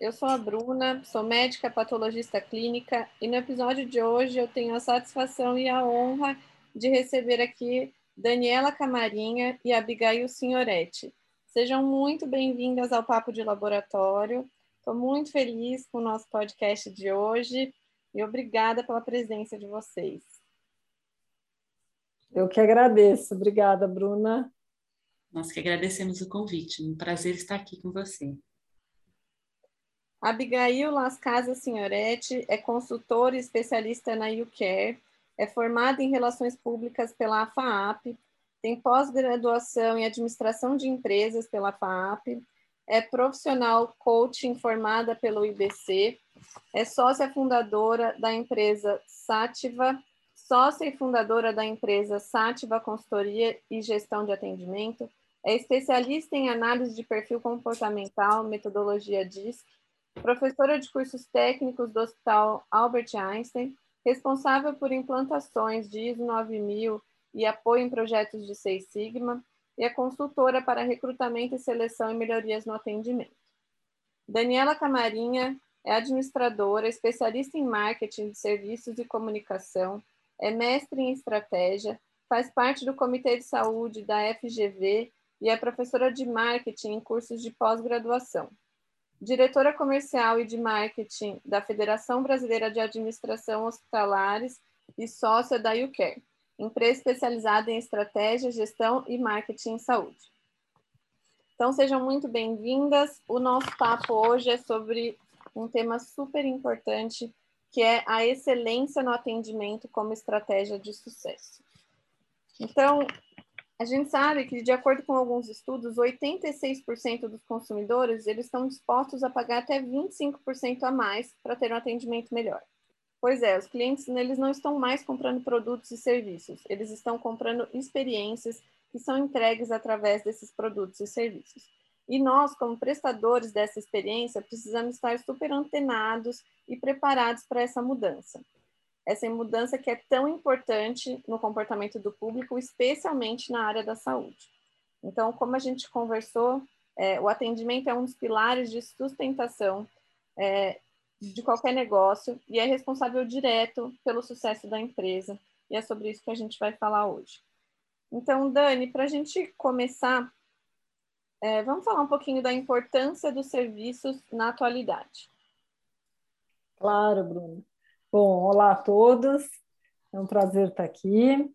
Eu sou a Bruna, sou médica patologista clínica e no episódio de hoje eu tenho a satisfação e a honra de receber aqui Daniela Camarinha e Abigail Signoretti. Sejam muito bem-vindas ao Papo de Laboratório. Estou muito feliz com o nosso podcast de hoje e obrigada pela presença de vocês. Eu que agradeço. Obrigada, Bruna. Nós que agradecemos o convite. Um prazer estar aqui com você. Abigail Las Casas Signoretti é consultora e especialista na UCare, é formada em Relações Públicas pela FAAP, tem pós-graduação em Administração de Empresas pela FAAP, é profissional coaching formada pelo IBC, é sócia fundadora da empresa Sativa, sócia e fundadora da empresa Sativa Consultoria e Gestão de Atendimento, é especialista em análise de perfil comportamental, metodologia DISC, professora de cursos técnicos do Hospital Albert Einstein, responsável por implantações de ISO 9000 e apoio em projetos de Seis Sigma, e é consultora para recrutamento e seleção e melhorias no atendimento. Daniela Camarinha é administradora, especialista em marketing de serviços e comunicação, é mestre em estratégia, faz parte do Comitê de Saúde da FGV e é professora de marketing em cursos de pós-graduação diretora comercial e de marketing da Federação Brasileira de Administração Hospitalares e sócia da UCare, empresa especializada em estratégia, gestão e marketing em saúde. Então, sejam muito bem-vindas. O nosso papo hoje é sobre um tema super importante, que é a excelência no atendimento como estratégia de sucesso. Então, a gente sabe que, de acordo com alguns estudos, 86% dos consumidores eles estão dispostos a pagar até 25% a mais para ter um atendimento melhor. Pois é, os clientes eles não estão mais comprando produtos e serviços, eles estão comprando experiências que são entregues através desses produtos e serviços. E nós, como prestadores dessa experiência, precisamos estar super antenados e preparados para essa mudança essa mudança que é tão importante no comportamento do público, especialmente na área da saúde. Então, como a gente conversou, é, o atendimento é um dos pilares de sustentação é, de qualquer negócio e é responsável direto pelo sucesso da empresa. E é sobre isso que a gente vai falar hoje. Então, Dani, para a gente começar, é, vamos falar um pouquinho da importância dos serviços na atualidade. Claro, Bruno. Bom, olá a todos, é um prazer estar aqui.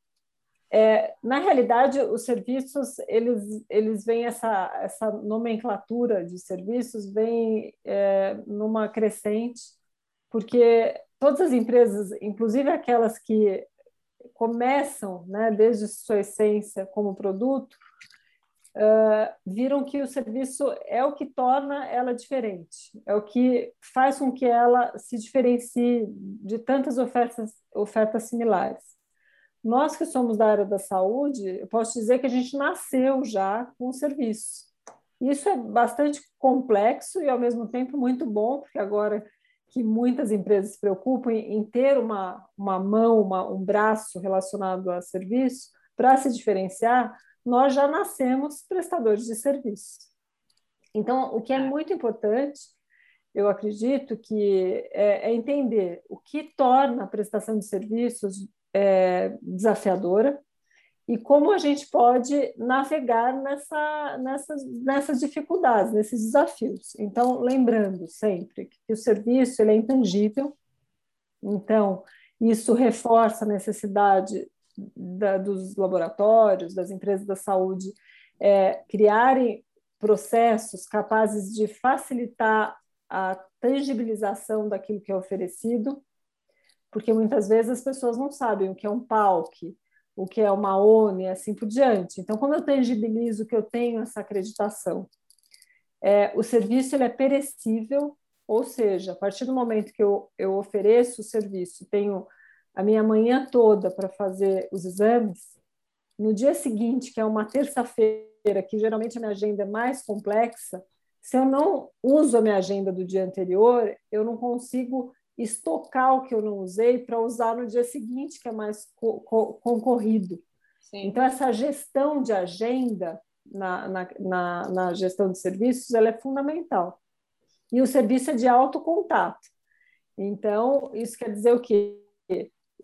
É, na realidade, os serviços, eles, eles vêm, essa, essa nomenclatura de serviços vem é, numa crescente, porque todas as empresas, inclusive aquelas que começam né, desde sua essência como produto, uh, viram que o serviço é o que torna ela diferente, é o que faz com que ela se diferencie de tantas ofertas, ofertas similares. Nós que somos da área da saúde, eu posso dizer que a gente nasceu já com o serviço. Isso é bastante complexo e, ao mesmo tempo, muito bom, porque agora que muitas empresas se preocupam em, ter uma, uma mão, uma, um braço relacionado a serviço, para se diferenciar, nós já nascemos prestadores de serviços. Então, o que é muito importante, eu acredito que é, é entender o que torna a prestação de serviços é, desafiadora e como a gente pode navegar nessa, nessas, nessas dificuldades, nesses desafios. Então, lembrando sempre que o serviço ele é intangível, então isso reforça a necessidade da, dos laboratórios, das empresas da saúde, é, criarem processos capazes de facilitar a tangibilização daquilo que é oferecido, porque muitas vezes as pessoas não sabem o que é um PALC, o que é uma ONU e assim por diante. Então, como eu tangibilizo que eu tenho essa acreditação? É, o serviço ele é perecível, ou seja, a partir do momento que eu, eu ofereço o serviço, tenho a minha manhã toda para fazer os exames, no dia seguinte, que é uma terça-feira, que geralmente a minha agenda é mais complexa, se eu não uso a minha agenda do dia anterior, eu não consigo estocar o que eu não usei para usar no dia seguinte, que é mais co co concorrido. Sim. Então, essa gestão de agenda na, na, na, na, gestão de serviços ela é fundamental. E o serviço é de alto contato. Então, isso quer dizer o quê?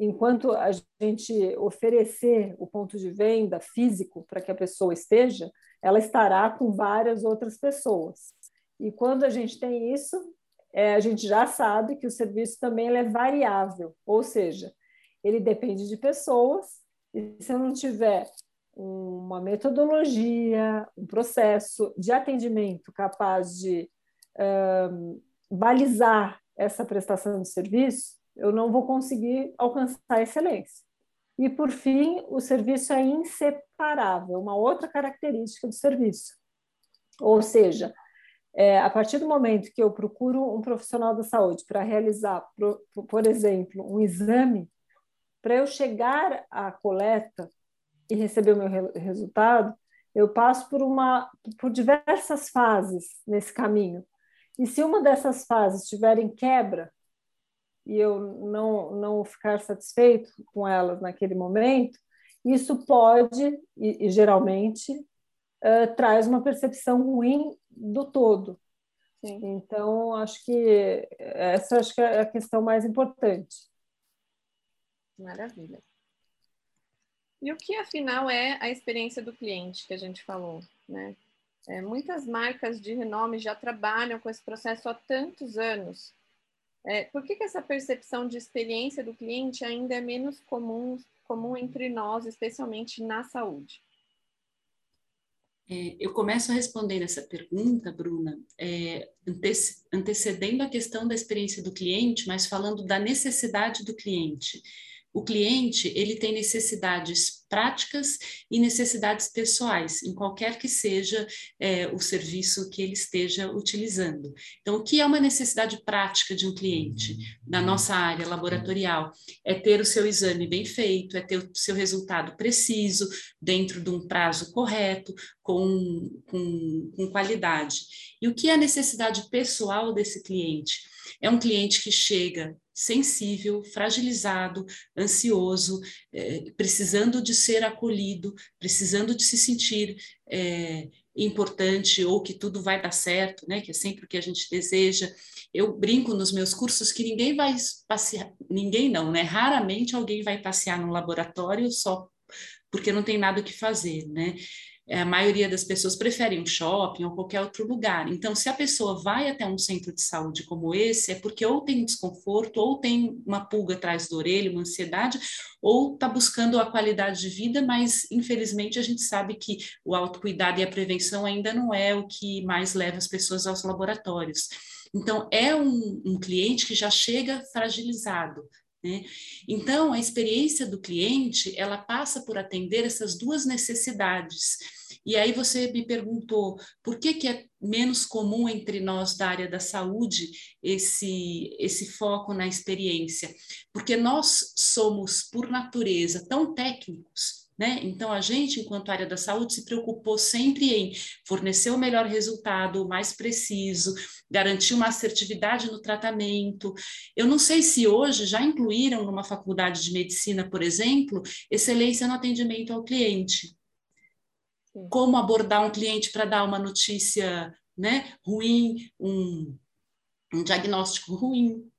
Enquanto a gente oferecer o ponto de venda físico para que a pessoa esteja, ela estará com várias outras pessoas. E quando a gente tem isso, é, a gente já sabe que o serviço também é variável, ou seja, ele depende de pessoas, e se eu não tiver uma metodologia, um processo de atendimento capaz de um, balizar essa prestação de serviço, eu não vou conseguir alcançar a excelência. E, por fim, o serviço é inseparável, uma outra característica do serviço. Ou seja, é, a partir do momento que eu procuro um profissional da saúde para realizar, por, por exemplo, um exame, para eu chegar à coleta e receber o meu re resultado, eu passo por uma por diversas fases nesse caminho. E se uma dessas fases estiver em quebra e eu não não ficar satisfeito com elas naquele momento, isso pode e, e geralmente uh, traz uma percepção ruim do todo. Sim. Então, acho que essa acho que é a questão mais importante. Maravilha. E o que, afinal, é a experiência do cliente que a gente falou, né? É, muitas marcas de renome já trabalham com esse processo há tantos anos. É, por que, que essa percepção de experiência do cliente ainda é menos comum, comum entre nós, especialmente na saúde? É, eu começo a responder essa pergunta, Bruna, é, antecedendo a questão da experiência do cliente, mas falando da necessidade do cliente o cliente ele tem necessidades práticas e necessidades pessoais, em qualquer que seja é, o serviço que ele esteja utilizando. Então, o que é uma necessidade prática de um cliente na nossa área laboratorial? É ter o seu exame bem feito, é ter o seu resultado preciso, dentro de um prazo correto, com, com, com qualidade. E o que é a necessidade pessoal desse cliente? É um cliente que chega sensível, fragilizado, ansioso, é, precisando de ser acolhido, precisando de se sentir é, importante ou que tudo vai dar certo, né? Que é sempre o que a gente deseja. Eu brinco nos meus cursos que ninguém vai passear, ninguém não, né? Raramente alguém vai passear no laboratório só porque não tem nada que fazer, né? É, a maioria das pessoas prefere um shopping ou qualquer outro lugar. Então, se a pessoa vai até um centro de saúde como esse, é porque ou tem desconforto, ou tem uma pulga atrás da orelha, uma ansiedade, ou está buscando a qualidade de vida, mas infelizmente a gente sabe que o autocuidado e a prevenção ainda não é o que mais leva as pessoas aos laboratórios. Então, é um, um cliente que já chega fragilizado, né? Então, a experiência do cliente, ela passa por atender essas duas necessidades. E aí você me perguntou por que, que é menos comum entre nós da área da saúde esse, esse foco na experiência? Porque nós somos, por natureza, tão técnicos né? Então, a gente, enquanto área da saúde, se preocupou sempre em fornecer o melhor resultado, o mais preciso, garantir uma assertividade no tratamento. Eu não sei se hoje já incluíram numa faculdade de medicina, por exemplo, excelência no atendimento ao cliente. Sim. Como abordar um cliente para dar uma notícia né, ruim, um, um diagnóstico ruim.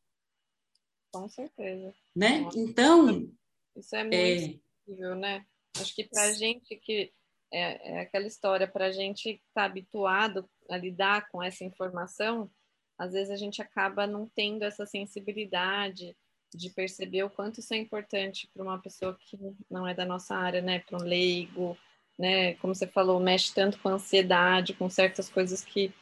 Com certeza. Né? Então. Isso é muito é, possível, né? Acho que para a gente que é, é, aquela história, para a gente estar tá habituado a lidar com essa informação, às vezes a gente acaba não tendo essa sensibilidade de perceber o quanto isso é importante para uma pessoa que não é da nossa área, né? Para um leigo, né? Como você falou, mexe tanto com ansiedade, com certas coisas que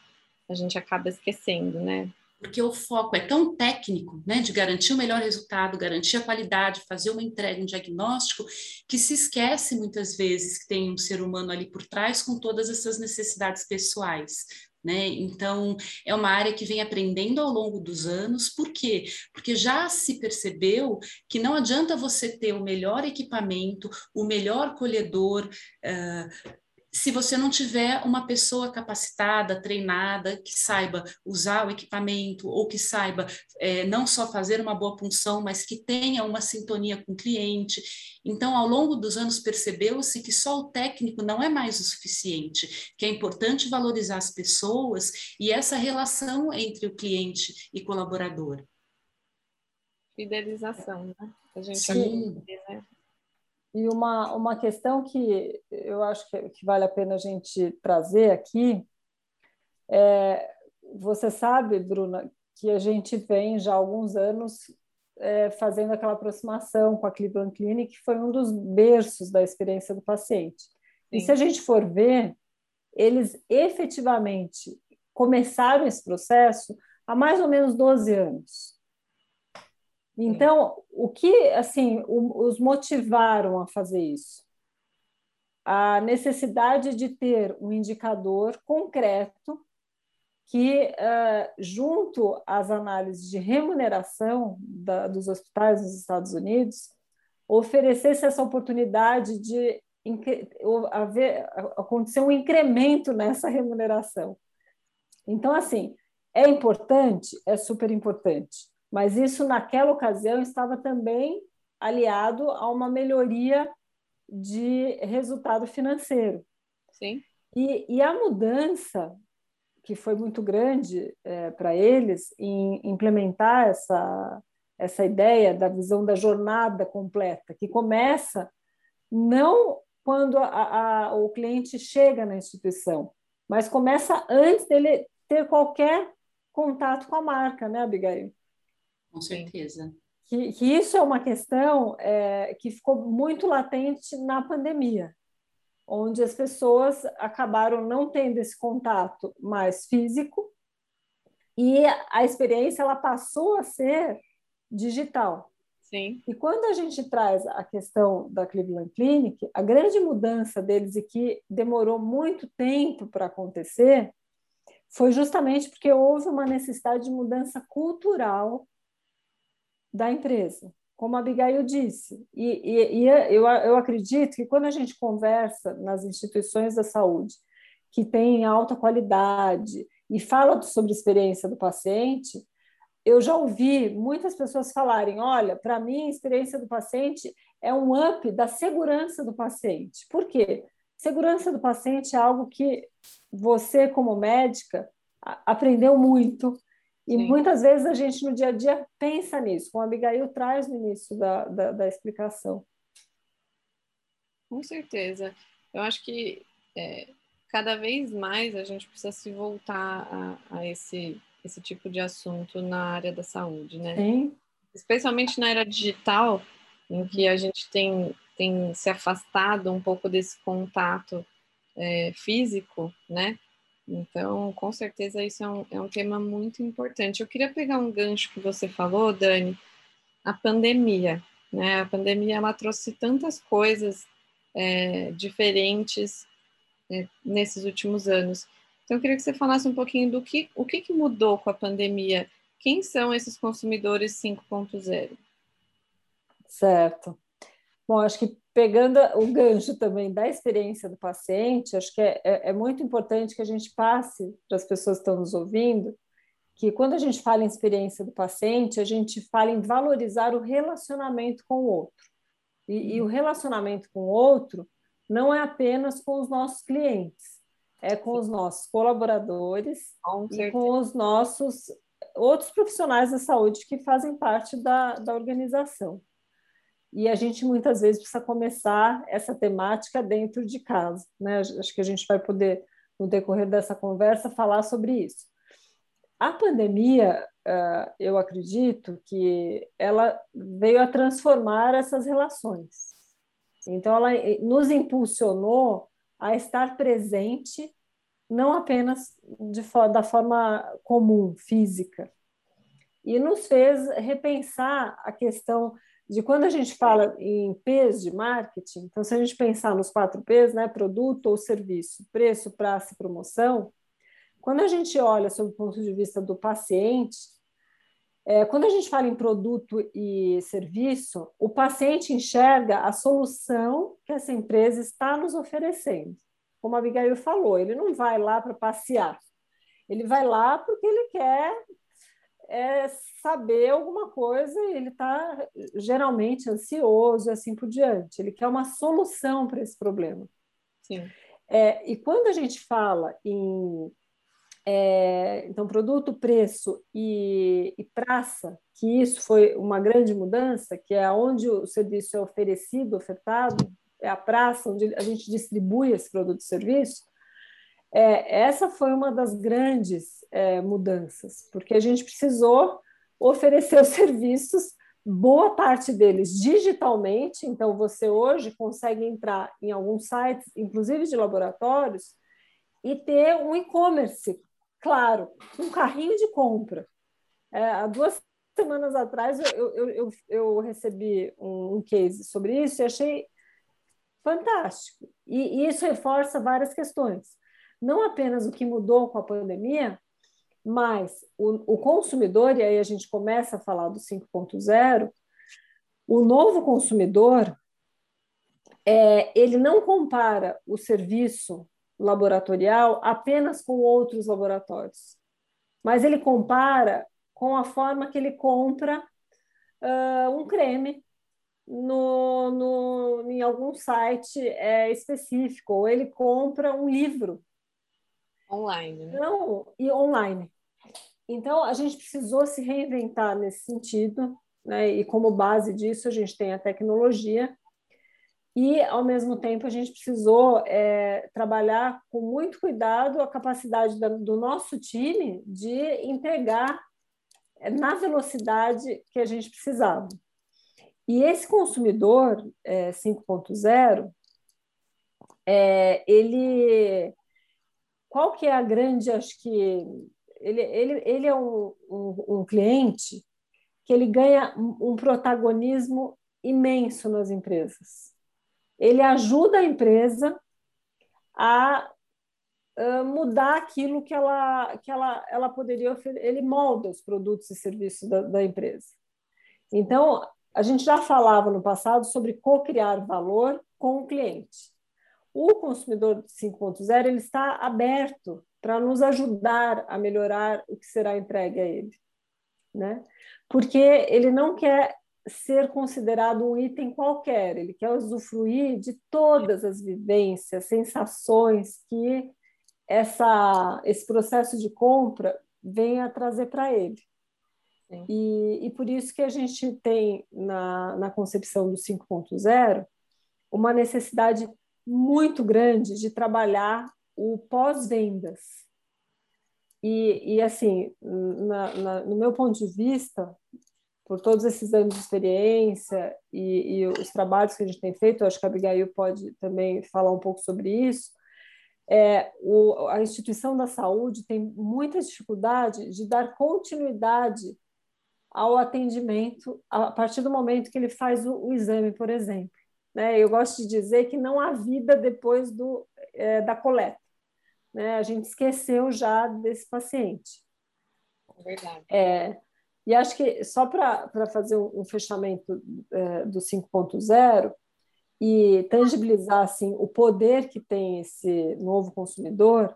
a gente acaba esquecendo, né? porque o foco é tão técnico, né, de garantir o melhor resultado, garantir a qualidade, fazer uma entrega, um diagnóstico, que se esquece muitas vezes que tem um ser humano ali por trás com todas essas necessidades pessoais. Né? Então, é uma área que vem aprendendo ao longo dos anos, por quê? Porque já se percebeu que não adianta você ter o melhor equipamento, o melhor colhedor, uh, se você não tiver uma pessoa capacitada, treinada, que saiba usar o equipamento ou que saiba é, não só fazer uma boa punção, mas que tenha uma sintonia com o cliente. Então, ao longo dos anos, percebeu-se que só o técnico não é mais o suficiente, que é importante valorizar as pessoas e essa relação entre o cliente e colaborador. Fidelização, né? A gente Sim. né? E uma, uma questão que eu acho que, que vale a pena a gente trazer aqui é, você sabe, Bruna, que a gente vem já há alguns anos é, fazendo aquela aproximação com a Cleveland Clinic, que foi um dos berços da experiência do paciente. Sim. E se a gente for ver, eles efetivamente começaram esse processo há mais ou menos 12 anos. Então, o que assim os motivaram a fazer isso? A necessidade de ter um indicador concreto que, uh, junto às análises de remuneração dos hospitais dos Estados Unidos, oferecesse essa oportunidade de acontecer um incremento nessa remuneração. Então, assim, é importante, é super importante mas isso, naquela ocasião, estava também aliado a uma melhoria de resultado financeiro. Sim. E, e a mudança, que foi muito grande é, para eles, em implementar essa, essa ideia da visão da jornada completa, que começa não quando a, a, o cliente chega na instituição, mas começa antes dele ter qualquer contato com a marca, né, Abigail? Com certeza. Que, que isso é uma questão é, que ficou muito latente na pandemia, onde as pessoas acabaram não tendo esse contato mais físico e a experiência ela passou a ser digital. Sim. E quando a gente traz a questão da Cleveland Clinic, a grande mudança deles e que demorou muito tempo para acontecer foi justamente porque houve uma necessidade de mudança cultural da empresa, como a Abigail disse. E, e, e eu, eu acredito que quando a gente conversa nas instituições da saúde que têm alta qualidade e fala sobre a experiência do paciente, eu já ouvi muitas pessoas falarem: olha, para mim a experiência do paciente é um up da segurança do paciente. Por quê? Segurança do paciente é algo que você, como médica, aprendeu muito, e Sim. muitas vezes a gente no dia a dia pensa nisso, como a Abigail traz no início da, da, da explicação. Com certeza. Eu acho que é, cada vez mais a gente precisa se voltar a, a, esse, esse tipo de assunto na área da saúde, né? Sim. Especialmente na era digital, em que a gente tem, tem se afastado um pouco desse contato é, físico, né? Então, com certeza, isso é um, é um tema muito importante. Eu queria pegar um gancho que você falou, Dani, a pandemia. Né? A pandemia ela trouxe tantas coisas é, diferentes é, nesses últimos anos. Então, eu queria que você falasse um pouquinho do que o que, que mudou com a pandemia. Quem são esses consumidores 5.0? Certo. Bom, acho que pegando o gancho também da experiência do paciente, acho que é, é, é muito importante que a gente passe para as pessoas que estão nos ouvindo que quando a gente fala em experiência do paciente, a gente fala em valorizar o relacionamento com o outro. E, e o relacionamento com o outro não é apenas com os nossos clientes, é com os nossos colaboradores com e com os nossos outros profissionais da saúde que fazem parte da, da organização e a gente muitas vezes precisa começar essa temática dentro de casa. Né? Acho que a gente vai poder, no decorrer dessa conversa, falar sobre isso. A pandemia, ah, eu acredito que ela veio a transformar essas relações. Então, ela nos impulsionou a estar presente, não apenas de, da forma comum, física, e nos fez repensar a questão de quando a gente fala em P's de marketing, então se a gente pensar nos quatro P's, né, produto ou serviço, preço, praça e promoção, quando a gente olha sob o ponto de vista do paciente, é, quando a gente fala em produto e serviço, o paciente enxerga a solução que essa empresa está nos oferecendo. Como a Abigail falou, ele não vai lá para passear, ele vai lá porque ele quer é saber alguma coisa e ele está geralmente ansioso e assim por diante. Ele quer uma solução para esse problema. Sim. É, e quando a gente fala em é, então produto, preço e, e, praça, que isso foi uma grande mudança, que é onde o serviço é oferecido, ofertado, é a praça onde a gente distribui esse produto e serviço. É, essa foi uma das grandes é, mudanças, porque a gente precisou oferecer os serviços, boa parte deles digitalmente. Então, você hoje consegue entrar em alguns sites, inclusive de laboratórios, e ter um e-commerce, claro, um carrinho de compra. É, há duas semanas atrás eu, eu, eu, eu recebi um, um, case sobre isso e achei fantástico. E, e isso reforça várias questões não apenas o que mudou com a pandemia, mas o, o consumidor, e aí a gente começa a falar do 5.0, o novo consumidor, é, ele não compara o serviço laboratorial apenas com outros laboratórios, mas ele compara com a forma que ele compra uh, um creme no, no, em algum site é, específico, ou ele compra um livro Online, né? Não, e online. Então, a gente precisou se reinventar nesse sentido, né? e como base disso, a gente tem a tecnologia, e, ao mesmo tempo, a gente precisou é, trabalhar com muito cuidado a capacidade da, do nosso time de entregar é, na velocidade que a gente precisava. E esse consumidor é, 5.0, é, ele qual que é a grande, acho que ele, ele, ele é um, um, um cliente que ele ganha um protagonismo imenso nas empresas. Ele ajuda a empresa a mudar aquilo que ela, que ela, ela poderia oferecer. Ele molda os produtos e serviços da, da empresa. Então, a gente já falava no passado sobre co-criar valor com o cliente o consumidor 5.0 ele está aberto para nos ajudar a melhorar o que será entregue a ele, né? Porque ele não quer ser considerado um item qualquer, ele quer usufruir de todas as vivências, sensações que essa, esse processo de compra vem a trazer para ele. E, e, por isso que a gente tem na, na concepção do 5.0 uma necessidade muito grande de trabalhar o pós-vendas. E, e, assim, na, na, no meu ponto de vista, por todos esses anos de experiência e, e, os trabalhos que a gente tem feito, acho que a Abigail pode também falar um pouco sobre isso, é, o, a instituição da saúde tem muita dificuldade de dar continuidade ao atendimento a partir do momento que ele faz o, o exame, por exemplo. Né? Eu gosto de dizer que não há vida depois do, é, da coleta. Né? A gente esqueceu já desse paciente. Verdade. É, e acho que só para fazer um, um fechamento é, do 5.0 e tangibilizar assim, o poder que tem esse novo consumidor,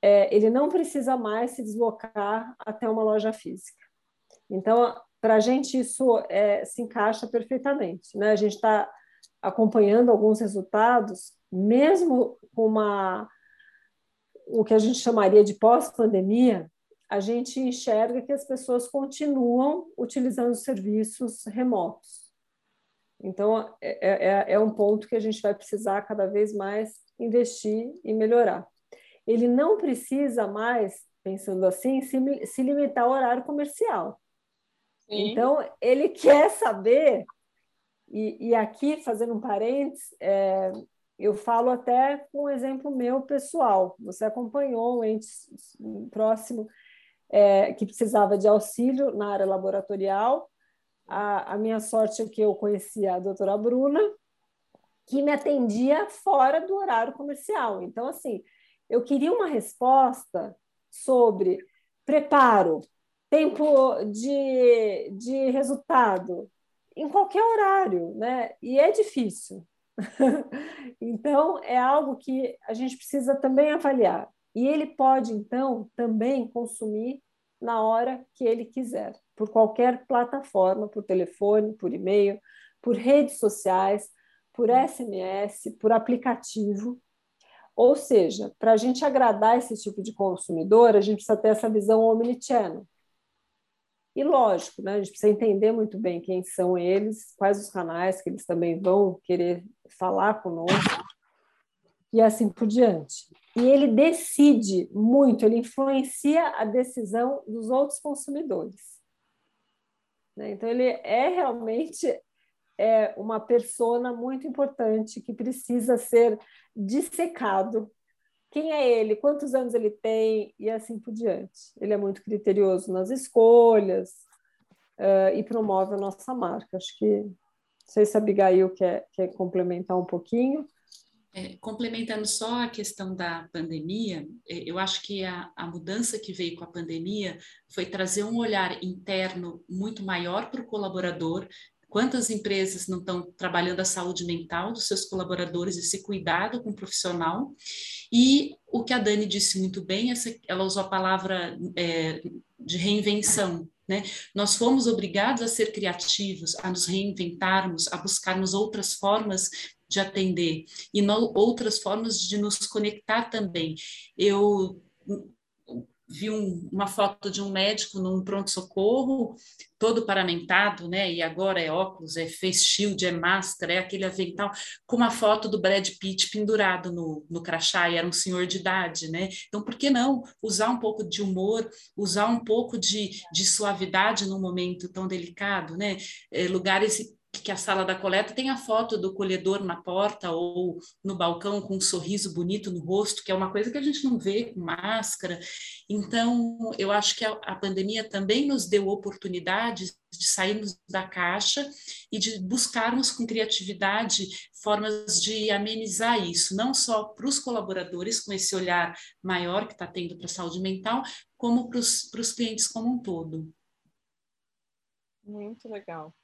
é, ele não precisa mais se deslocar até uma loja física. Então, para a gente, isso é, se encaixa perfeitamente. Né? A gente está acompanhando alguns resultados, mesmo com uma o que a gente chamaria de pós-pandemia, a gente enxerga que as pessoas continuam utilizando serviços remotos. Então, é, é, é, um ponto que a gente vai precisar cada vez mais investir e melhorar. Ele não precisa mais, pensando assim, se, se limitar ao horário comercial. Sim. Então, ele quer saber e, e aqui, fazendo um parênteses, é, eu falo até um exemplo meu pessoal. Você acompanhou um ente próximo é, que precisava de auxílio na área laboratorial. A, a minha sorte é que eu conhecia a doutora Bruna, que me atendia fora do horário comercial. Então, assim, eu queria uma resposta sobre preparo, tempo de, de resultado, em qualquer horário, né? E é difícil. então, é algo que a gente precisa também avaliar. E ele pode, então, também consumir na hora que ele quiser, por qualquer plataforma, por telefone, por e-mail, por redes sociais, por SMS, por aplicativo. Ou seja, para a gente agradar esse tipo de consumidor, a gente precisa ter essa visão omnichannel. E lógico, né, a gente precisa entender muito bem quem são eles, quais os canais que eles também vão querer falar conosco e assim por diante. E ele decide muito, ele influencia a decisão dos outros consumidores. Né? Então, ele é realmente é uma persona muito importante que precisa ser dissecado. Quem é ele? Quantos anos ele tem? E assim por diante. Ele é muito criterioso nas escolhas uh, e promove a nossa marca. Acho que, não sei se a Abigail quer, quer complementar um pouquinho. É, complementando só a questão da pandemia, é, eu acho que a, a, mudança que veio com a pandemia foi trazer um olhar interno muito maior para o colaborador, Quantas empresas não estão trabalhando a saúde mental dos seus colaboradores, esse cuidado com o profissional? E o que a Dani disse muito bem, essa, ela usou a palavra é, de reinvenção. Né? Nós fomos obrigados a ser criativos, a nos reinventarmos, a buscarmos outras formas de atender e outras formas de nos conectar também. Eu vi um, uma foto de um médico num pronto-socorro, todo paramentado, né? E agora é óculos, é face shield, é máscara, é aquele avental, com uma foto do Brad Pitt pendurado no, no crachá, e era um senhor de idade, né? Então, por que não usar um pouco de humor, usar um pouco de, de suavidade num momento tão delicado, né? É, lugares que a sala da coleta tem a foto do colhedor na porta ou no balcão com um sorriso bonito no rosto, que é uma coisa que a gente não vê com máscara. Então, eu acho que a, a pandemia também nos deu oportunidades de sairmos da caixa e de buscarmos com criatividade formas de amenizar isso, não só para os colaboradores, com esse olhar maior que está tendo para a saúde mental, como para os clientes como um todo. Muito legal.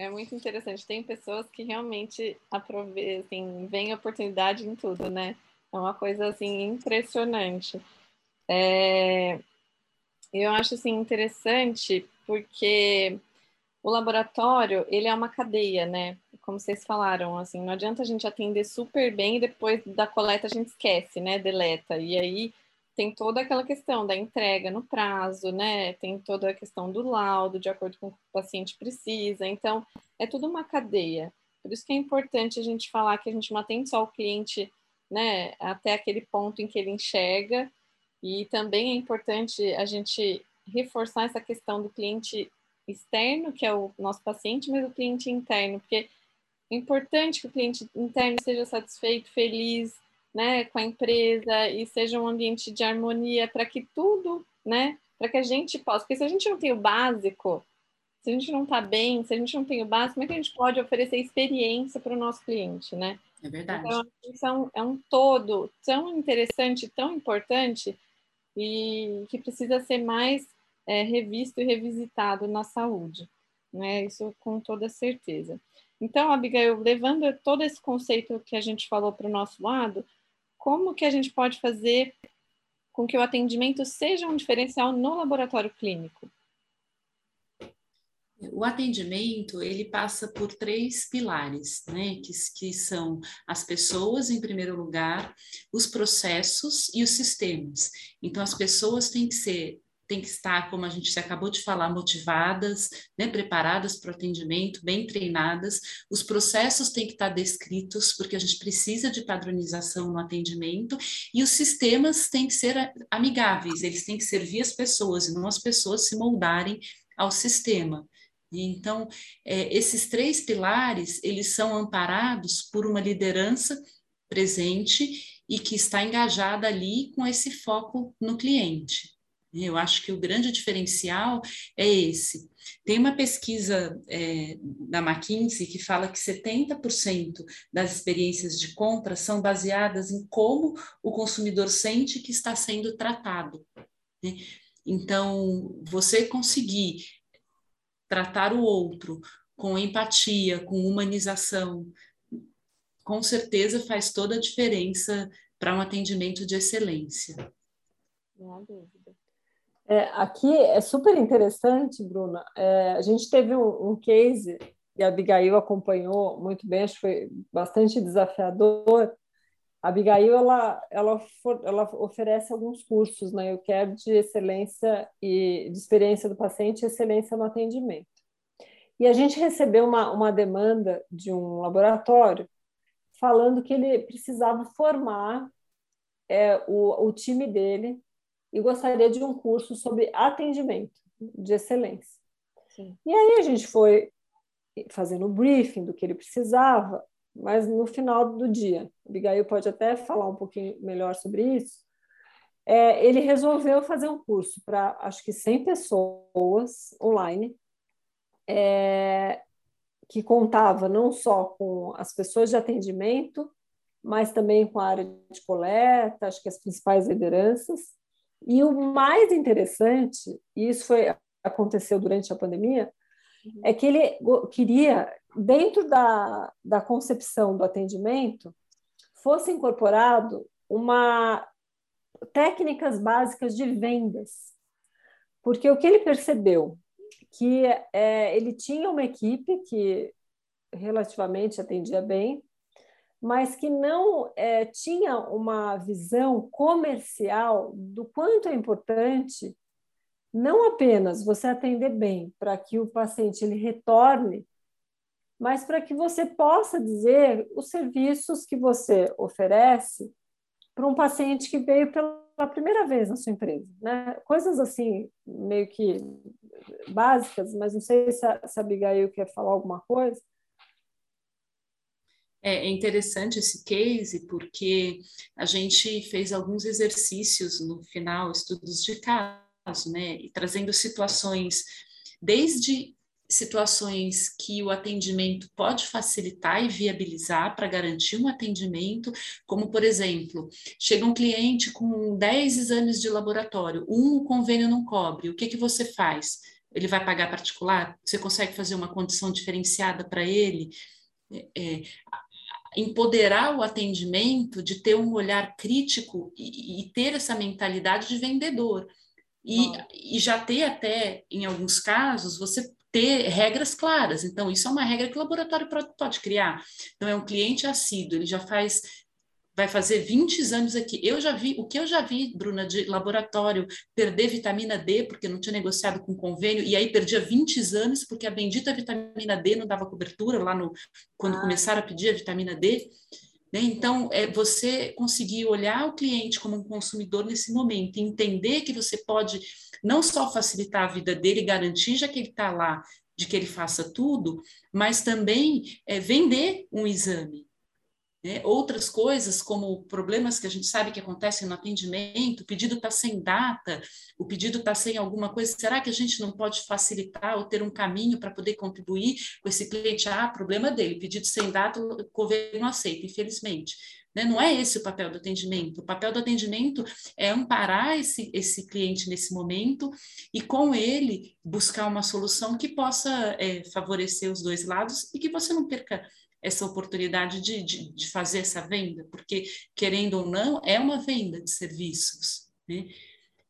É muito interessante. Tem pessoas que realmente aproveitam, assim, veem oportunidade em tudo, né? É uma coisa assim impressionante. É... Eu acho assim interessante porque o laboratório ele é uma cadeia, né? Como vocês falaram, assim, não adianta a gente atender super bem e depois da coleta a gente esquece, né? Deleta. E aí tem toda aquela questão da entrega no prazo, né? Tem toda a questão do laudo, de acordo com o que o paciente precisa. Então, é tudo uma cadeia. Por isso que é importante a gente falar que a gente não atende só o cliente, né, até aquele ponto em que ele enxerga. E também é importante a gente reforçar essa questão do cliente externo, que é o nosso paciente, mas o cliente interno, porque é importante que o cliente interno seja satisfeito, feliz, né, com a empresa e seja um ambiente de harmonia para que tudo, né, para que a gente possa, porque se a gente não tem o básico, se a gente não está bem, se a gente não tem o básico, como é que a gente pode oferecer experiência para o nosso cliente, né? É verdade. Então, isso é um, é um todo tão interessante, tão importante e que precisa ser mais é, revisto e revisitado na saúde, né? Isso com toda certeza. Então, Abigail, levando todo esse conceito que a gente falou para o nosso lado, como que a gente pode fazer com que o atendimento seja um diferencial no laboratório clínico? O atendimento ele passa por três pilares, né? Que, que são as pessoas em primeiro lugar, os processos e os sistemas. Então as pessoas têm que ser tem que estar, como a gente acabou de falar, motivadas, né, preparadas para o atendimento, bem treinadas. Os processos têm que estar descritos, porque a gente precisa de padronização no atendimento, e os sistemas têm que ser amigáveis, eles têm que servir as pessoas, e não as pessoas se moldarem ao sistema. Então, é, esses três pilares, eles são amparados por uma liderança presente e que está engajada ali com esse foco no cliente. Eu acho que o grande diferencial é esse. Tem uma pesquisa é, da McKinsey que fala que 70% das experiências de compra são baseadas em como o consumidor sente que está sendo tratado. Né? Então, você conseguir tratar o outro com empatia, com humanização, com certeza faz toda a diferença para um atendimento de excelência. Não há dúvida. É, aqui é super interessante, Bruna. É, a gente teve um, um, case e a Abigail acompanhou muito bem, acho que foi bastante desafiador. A Abigail ela, ela, for, ela oferece alguns cursos na UCare de excelência e de experiência do paciente e excelência no atendimento. E a gente recebeu uma, uma demanda de um laboratório falando que ele precisava formar é, o, o time dele e gostaria de um curso sobre atendimento de excelência. Sim. E aí a gente foi fazendo o briefing do que ele precisava, mas no final do dia, o Abigail pode até falar um pouquinho melhor sobre isso, é, ele resolveu fazer um curso para, acho que 100 pessoas online, é, que contava não só com as pessoas de atendimento, mas também com a área de coleta, acho que as principais lideranças. E o mais interessante, e isso foi aconteceu durante a pandemia, uhum. é que ele queria, dentro da, da concepção do atendimento, fosse incorporado uma técnicas básicas de vendas. Porque o que ele percebeu que é, ele tinha uma equipe que relativamente atendia bem, mas que não é, tinha uma visão comercial do quanto é importante não apenas você atender bem para que o paciente ele retorne, mas para que você possa dizer os serviços que você oferece para um paciente que veio pela primeira vez na sua empresa, né? Coisas assim, meio que básicas, mas não sei se a, se a Abigail quer falar alguma coisa. É, é interessante esse case porque a gente fez alguns exercícios no final, estudos de caso, né? E trazendo situações desde situações que o atendimento pode facilitar e viabilizar para garantir um atendimento, como, por exemplo, chega um cliente com 10 exames de laboratório, um convênio não cobre, o que, que você faz? Ele vai pagar particular? Você consegue fazer uma condição diferenciada para ele? É, é, empoderar o atendimento de ter um olhar crítico e, e ter essa mentalidade de vendedor. E, e, já ter até, em alguns casos, você ter regras claras. Então, isso é uma regra que o laboratório pode criar. Então, é um cliente assíduo, ele já faz vai fazer 20 exames aqui. Eu já vi, o que eu já vi, Bruna, de laboratório, perder vitamina D porque não tinha negociado com convênio, e aí perdia 20 exames porque a bendita vitamina D não dava cobertura lá no quando ah. começaram a pedir a vitamina D. Né? Então, é você conseguir olhar o cliente como um consumidor nesse momento, entender que você pode não só facilitar a vida dele, garantir já que ele está lá, de que ele faça tudo, mas também é, vender um exame. Né? Outras coisas, como problemas que a gente sabe que acontecem no atendimento, o pedido está sem data, o pedido está sem alguma coisa, será que a gente não pode facilitar ou ter um caminho para poder contribuir com esse cliente? Ah, problema dele, pedido sem data, o governo aceita, infelizmente. Né? Não é esse o papel do atendimento. O papel do atendimento é amparar esse, esse cliente nesse momento e, com ele, buscar uma solução que possa é, favorecer os dois lados e que você não perca essa oportunidade de, de, de, fazer essa venda, porque, querendo ou não, é uma venda de serviços. Né?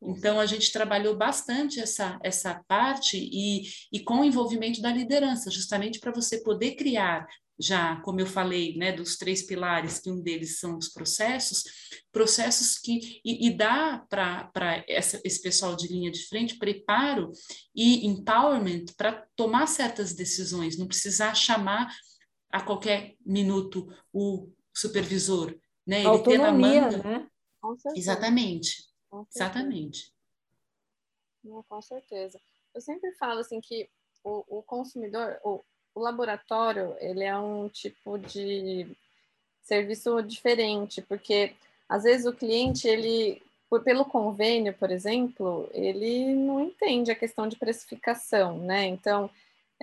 Então, a gente trabalhou bastante essa, essa parte e, e com o envolvimento da liderança, justamente para você poder criar já, como eu falei, né, dos três pilares, que um deles são os processos, processos que e, e dá para esse pessoal de linha de frente preparo e empowerment para tomar certas decisões, não precisar chamar a qualquer minuto o supervisor, né? Ele Autonomia, ter na manga. Né? Exatamente. Exatamente. com certeza. Eu sempre falo assim que o, o consumidor, o, o laboratório, ele é um tipo de serviço diferente, porque às vezes o cliente ele por, pelo convênio, por exemplo, ele não entende a questão de precificação, né? Então,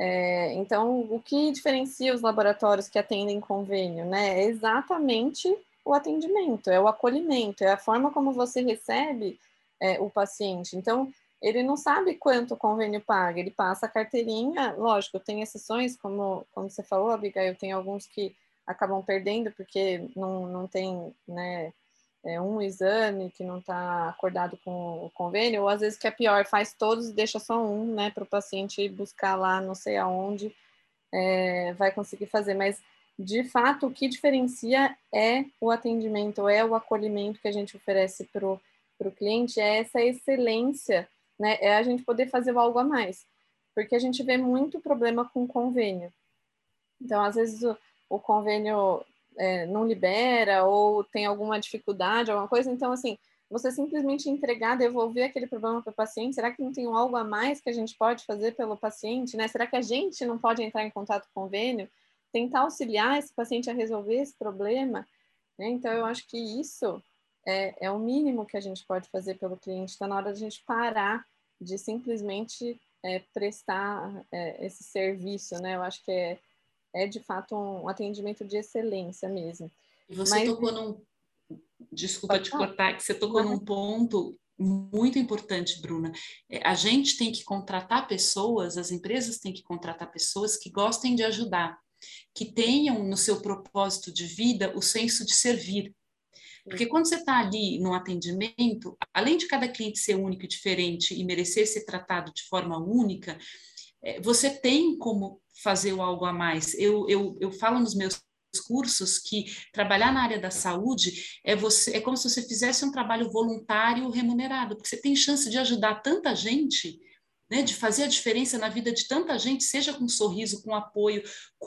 é, então o que diferencia os laboratórios que atendem convênio, né? É exatamente o atendimento, é o acolhimento, é a forma como você recebe é, o paciente. Então, ele não sabe quanto o convênio paga, ele passa a carteirinha, lógico, tem exceções, como, como você falou, Abigail, tem alguns que acabam perdendo porque não, não tem, né, é, um exame que não está acordado com o convênio, ou às vezes que é pior, faz todos e deixa só um, né, para o paciente buscar lá não sei aonde é, vai conseguir fazer, mas de fato o que diferencia é o atendimento, é o acolhimento que a gente oferece para o cliente, é essa excelência, né, é a gente poder fazer algo a mais, porque a gente vê muito problema com convênio. Então, às vezes o, o convênio é, não libera ou tem alguma dificuldade, alguma coisa. Então, assim, você simplesmente entregar, devolver aquele problema para o paciente, será que não tem algo a mais que a gente pode fazer pelo paciente, né? Será que a gente não pode entrar em contato com o convênio, tentar auxiliar esse paciente a resolver esse problema? Né? Então, eu acho que isso é, é o mínimo que a gente pode fazer pelo cliente. Está na hora de a gente parar de simplesmente é, prestar é, esse serviço, né? Eu acho que é, é de fato um atendimento de excelência mesmo. E você Mas... tocou num. Desculpa Pode te falar. cortar, que você tocou num ponto muito importante, Bruna. É, a gente tem que contratar pessoas, as empresas têm que contratar pessoas que gostem de ajudar, que tenham no seu propósito de vida o senso de servir. Porque quando você está ali no atendimento, além de cada cliente ser único e diferente e merecer ser tratado de forma única, é, você tem como fazer algo a mais. Eu, eu, eu falo nos meus cursos que trabalhar na área da saúde é você é como se você fizesse um trabalho voluntário remunerado, porque você tem chance de ajudar tanta gente, né, de fazer a diferença na vida de tanta gente, seja com sorriso, com apoio,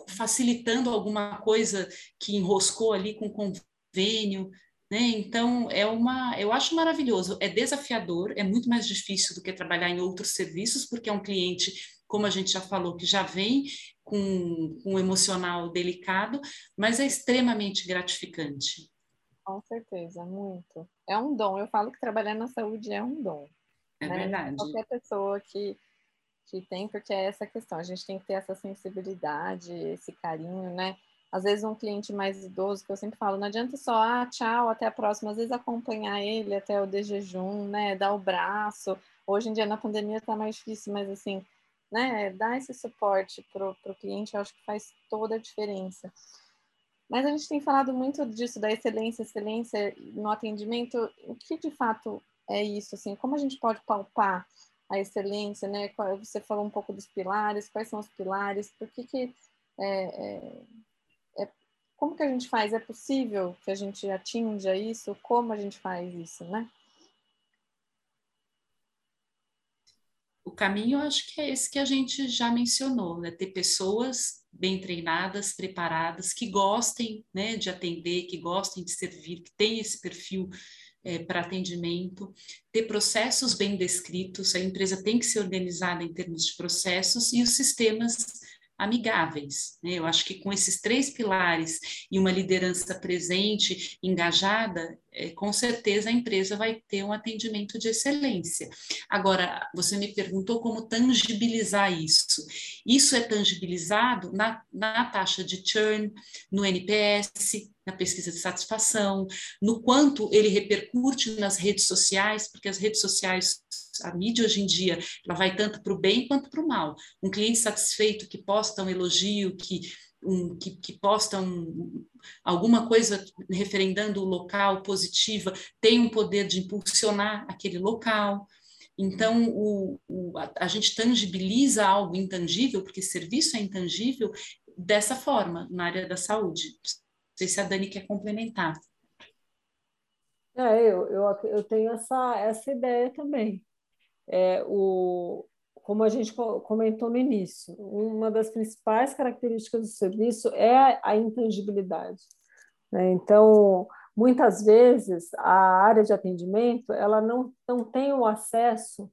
facilitando alguma coisa que enroscou ali com convênio, né? Então é uma, eu acho maravilhoso, é desafiador, é muito mais difícil do que trabalhar em outros serviços, porque é um cliente como a gente já falou, que já vem com, com um emocional delicado, mas é extremamente gratificante. Com certeza, muito. É um dom. Eu falo que trabalhar na saúde é um dom. É né? verdade. Qualquer pessoa que, que tem, porque é essa questão, a gente tem que ter essa sensibilidade, esse carinho, né? Às vezes um cliente mais idoso, que eu sempre falo, não adianta só, ah, tchau, até a próxima. Às vezes acompanhar ele até o de jejum, né? Dar o braço. Hoje em dia na pandemia tá mais difícil, mas assim, né, dar esse suporte para o cliente, eu acho que faz toda a diferença. Mas a gente tem falado muito disso, da excelência, excelência no atendimento. O que de fato é isso? Assim, como a gente pode palpar a excelência, né? Você falou um pouco dos pilares, quais são os pilares, por que, que é, é, é, como que a gente faz? É possível que a gente atinja isso? Como a gente faz isso, né? O caminho, eu acho que é esse que a gente já mencionou, né? Ter pessoas bem treinadas, preparadas, que gostem né, de atender, que gostem de servir, que tenham esse perfil é, para atendimento, ter processos bem descritos, a empresa tem que ser organizada em termos de processos e os sistemas amigáveis. Né? Eu acho que com esses três pilares e uma liderança presente, engajada, é, com certeza a empresa vai ter um atendimento de excelência. Agora, você me perguntou como tangibilizar isso. Isso é tangibilizado na, na taxa de churn, no NPS, na pesquisa de satisfação, no quanto ele repercute nas redes sociais, porque as redes sociais, a mídia hoje em dia, ela vai tanto para o bem quanto para o mal. Um cliente satisfeito que posta um elogio, que um, que, que postam alguma coisa referendando o local positiva, tem um poder de impulsionar aquele local. Então, o, o, a, a, gente tangibiliza algo intangível, porque serviço é intangível, dessa forma, na área da saúde. Não sei se a Dani quer complementar. É, eu, eu, eu tenho essa, essa ideia também. É, o, como a gente comentou no início, uma das principais características do serviço é a intangibilidade. Né? Então, muitas vezes, a área de atendimento ela não, não tem o acesso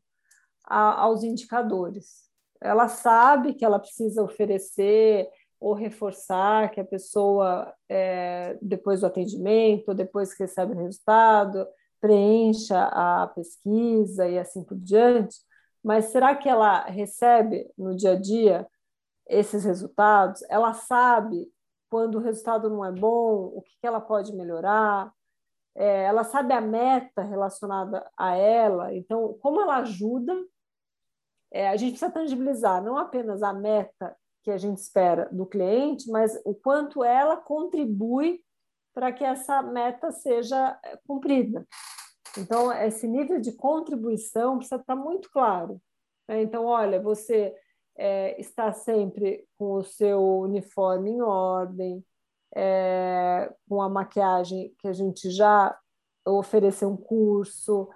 a, aos indicadores. Ela sabe que ela precisa oferecer ou reforçar que a pessoa, é, depois do atendimento, depois que recebe o resultado, preencha a pesquisa e assim por diante, mas será que ela recebe no dia a dia esses resultados? Ela sabe quando o resultado não é bom, o que ela pode melhorar? É, ela sabe a meta relacionada a ela, então, como ela ajuda, é, a gente precisa tangibilizar não apenas a meta que a gente espera do cliente, mas o quanto ela contribui para que essa meta seja é, cumprida. Então, esse nível de contribuição precisa estar muito claro. Né? Então, olha, você é, está sempre com o seu uniforme em ordem, é, com a maquiagem que a gente já ofereceu um curso.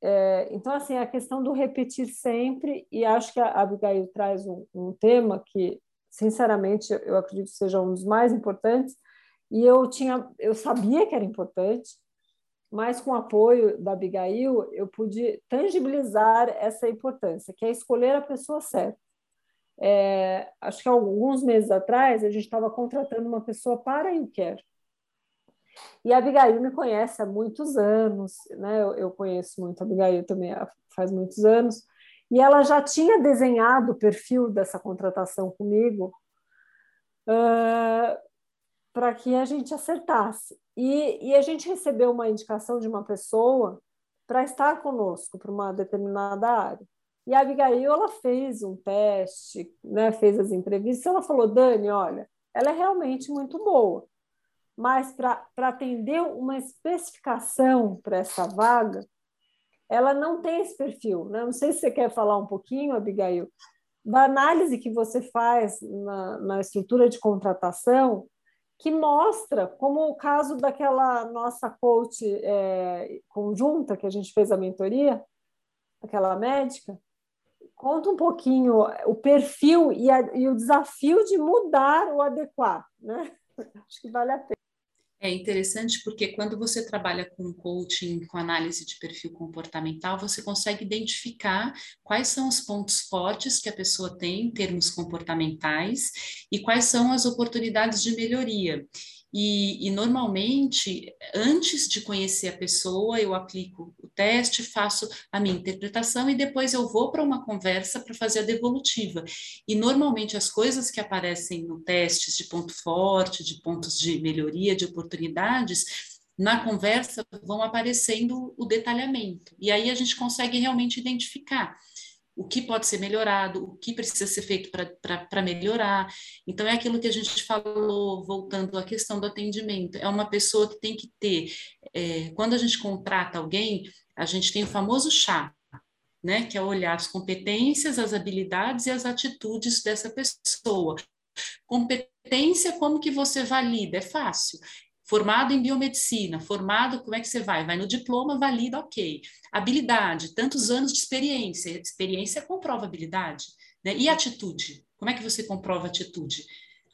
É, então, assim, a questão do repetir sempre, e acho que a Abigail traz um, um tema que, sinceramente, eu acredito que seja um dos mais importantes, e eu tinha, eu sabia que era importante, mas com o apoio da Abigail, eu pude tangibilizar essa importância, que é escolher a pessoa certa. É, acho que alguns meses atrás, a gente estava contratando uma pessoa para a UCare. E a Abigail me conhece há muitos anos, né? eu, eu conheço muito a Abigail também faz muitos anos, e ela já tinha desenhado o perfil dessa contratação comigo uh, para que a gente acertasse. E, e a gente recebeu uma indicação de uma pessoa para estar conosco para uma determinada área. E a Abigail ela fez um teste, né, fez as entrevistas, ela falou: Dani, olha, ela é realmente muito boa, mas para atender uma especificação para essa vaga, ela não tem esse perfil. Né? Não sei se você quer falar um pouquinho, Abigail, da análise que você faz na, na estrutura de contratação que mostra, como o caso daquela nossa coach é, conjunta que a gente fez a mentoria, aquela médica, conta um pouquinho o perfil e, a, e o desafio de mudar o adequar, né? Acho que vale a pena. É interessante porque quando você trabalha com coaching, com análise de perfil comportamental, você consegue identificar quais são os pontos fortes que a pessoa tem em termos comportamentais e quais são as oportunidades de melhoria. E, e, normalmente, antes de conhecer a pessoa, eu aplico o teste, faço a minha interpretação e depois eu vou para uma conversa para fazer a devolutiva. E normalmente as coisas que aparecem no teste de ponto forte, de pontos de melhoria, de oportunidades, na conversa vão aparecendo o detalhamento. E aí a gente consegue realmente identificar o que pode ser melhorado, o que precisa ser feito para melhorar. Então, é aquilo que a gente falou, voltando à questão do atendimento. É uma pessoa que tem que ter, é, quando a gente contrata alguém, a gente tem o famoso chá, né, que é olhar as competências, as habilidades e as atitudes dessa pessoa. Competência, como que você valida? É fácil formado em biomedicina, formado, como é que você vai? Vai no diploma, valida, ok. Habilidade, tantos anos de experiência, experiência comprova habilidade, né? E atitude, como é que você comprova atitude?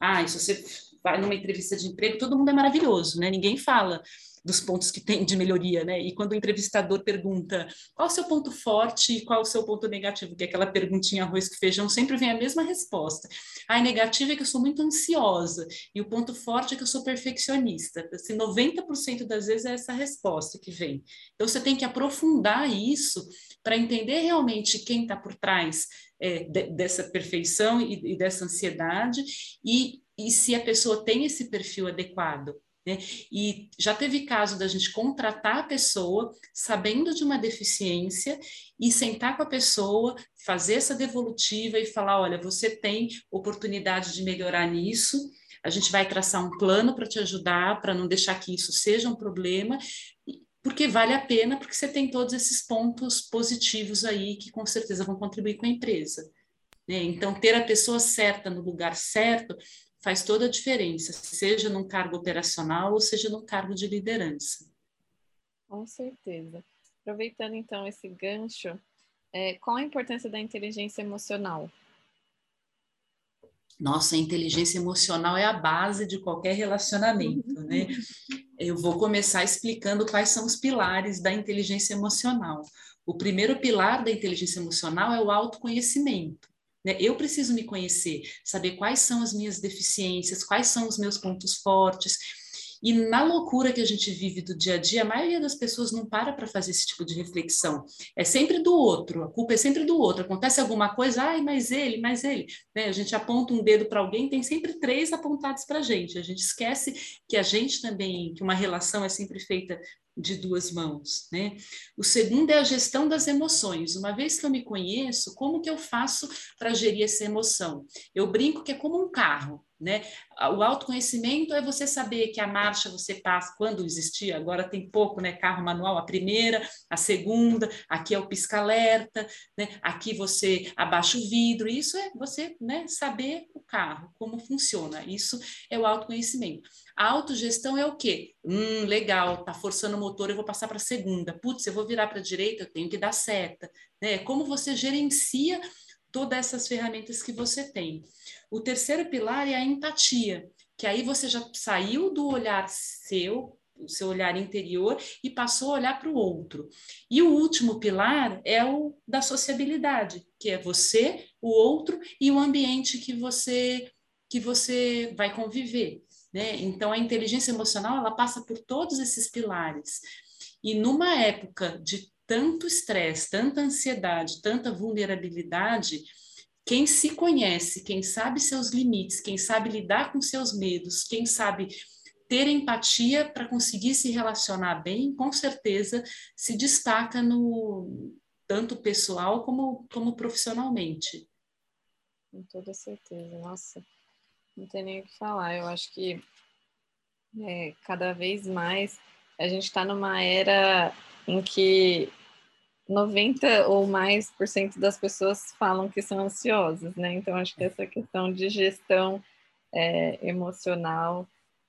Ah, se você vai numa entrevista de emprego, todo mundo é maravilhoso, né? Ninguém fala dos pontos que tem de melhoria, né? E quando o entrevistador pergunta qual o seu ponto forte e qual o seu ponto negativo, que é aquela perguntinha arroz com feijão, sempre vem a mesma resposta. A negativa é que eu sou muito ansiosa e o ponto forte é que eu sou perfeccionista. Assim, 90% das vezes é essa resposta que vem. Então você tem que aprofundar isso para entender realmente quem está por trás é, de, dessa perfeição e, e dessa ansiedade e, e se a pessoa tem esse perfil adequado. Né? E já teve caso da gente contratar a pessoa sabendo de uma deficiência e sentar com a pessoa, fazer essa devolutiva e falar: olha, você tem oportunidade de melhorar nisso, a gente vai traçar um plano para te ajudar, para não deixar que isso seja um problema, porque vale a pena, porque você tem todos esses pontos positivos aí que com certeza vão contribuir com a empresa. Né? Então, ter a pessoa certa no lugar certo faz toda a diferença, seja num cargo operacional ou seja num cargo de liderança. Com certeza. Aproveitando então esse gancho, é, qual a importância da inteligência emocional? Nossa, a inteligência emocional é a base de qualquer relacionamento, né? Eu vou começar explicando quais são os pilares da inteligência emocional. O primeiro pilar da inteligência emocional é o autoconhecimento. Né? Eu preciso me conhecer, saber quais são as minhas deficiências, quais são os meus pontos fortes. E na loucura que a gente vive do dia a dia, a maioria das pessoas não para para fazer esse tipo de reflexão. É sempre do outro, a culpa é sempre do outro. Acontece alguma coisa, ai, mas ele, mas ele. Né? A gente aponta um dedo para alguém, tem sempre três apontados para a gente. A gente esquece que a gente também, que uma relação é sempre feita de duas mãos, né? O segundo é a gestão das emoções. Uma vez que eu me conheço, como que eu faço para gerir essa emoção? Eu brinco que é como um carro. Né? O autoconhecimento é você saber que a marcha você passa quando existia, agora tem pouco, né? Carro manual, a primeira, a segunda, aqui é o pisca-alerta, né? Aqui você abaixa o vidro, isso é você né, saber o carro, como funciona. Isso é o autoconhecimento. A autogestão é o quê? Hum, legal, tá forçando o motor, eu vou passar para a segunda. Putz, eu vou virar para a direita, eu tenho que dar seta. Né? Como você gerencia todas essas ferramentas que você tem. O terceiro pilar é a empatia, que aí você já saiu do olhar seu, o seu olhar interior, e passou a olhar para o outro. E o último pilar é o da sociabilidade, que é você, o outro e o ambiente que você que você vai conviver. Né? Então, a inteligência emocional ela passa por todos esses pilares. E numa época de tanto estresse, tanta ansiedade, tanta vulnerabilidade, quem se conhece, quem sabe seus limites, quem sabe lidar com seus medos, quem sabe ter empatia para conseguir se relacionar bem, com certeza se destaca no tanto pessoal como, como profissionalmente. Com toda certeza, nossa, não tem nem o que falar. Eu acho que é, cada vez mais a gente está numa era em que 90 ou mais por cento das pessoas falam que são ansiosas, né? Então, acho que essa questão de gestão é, emocional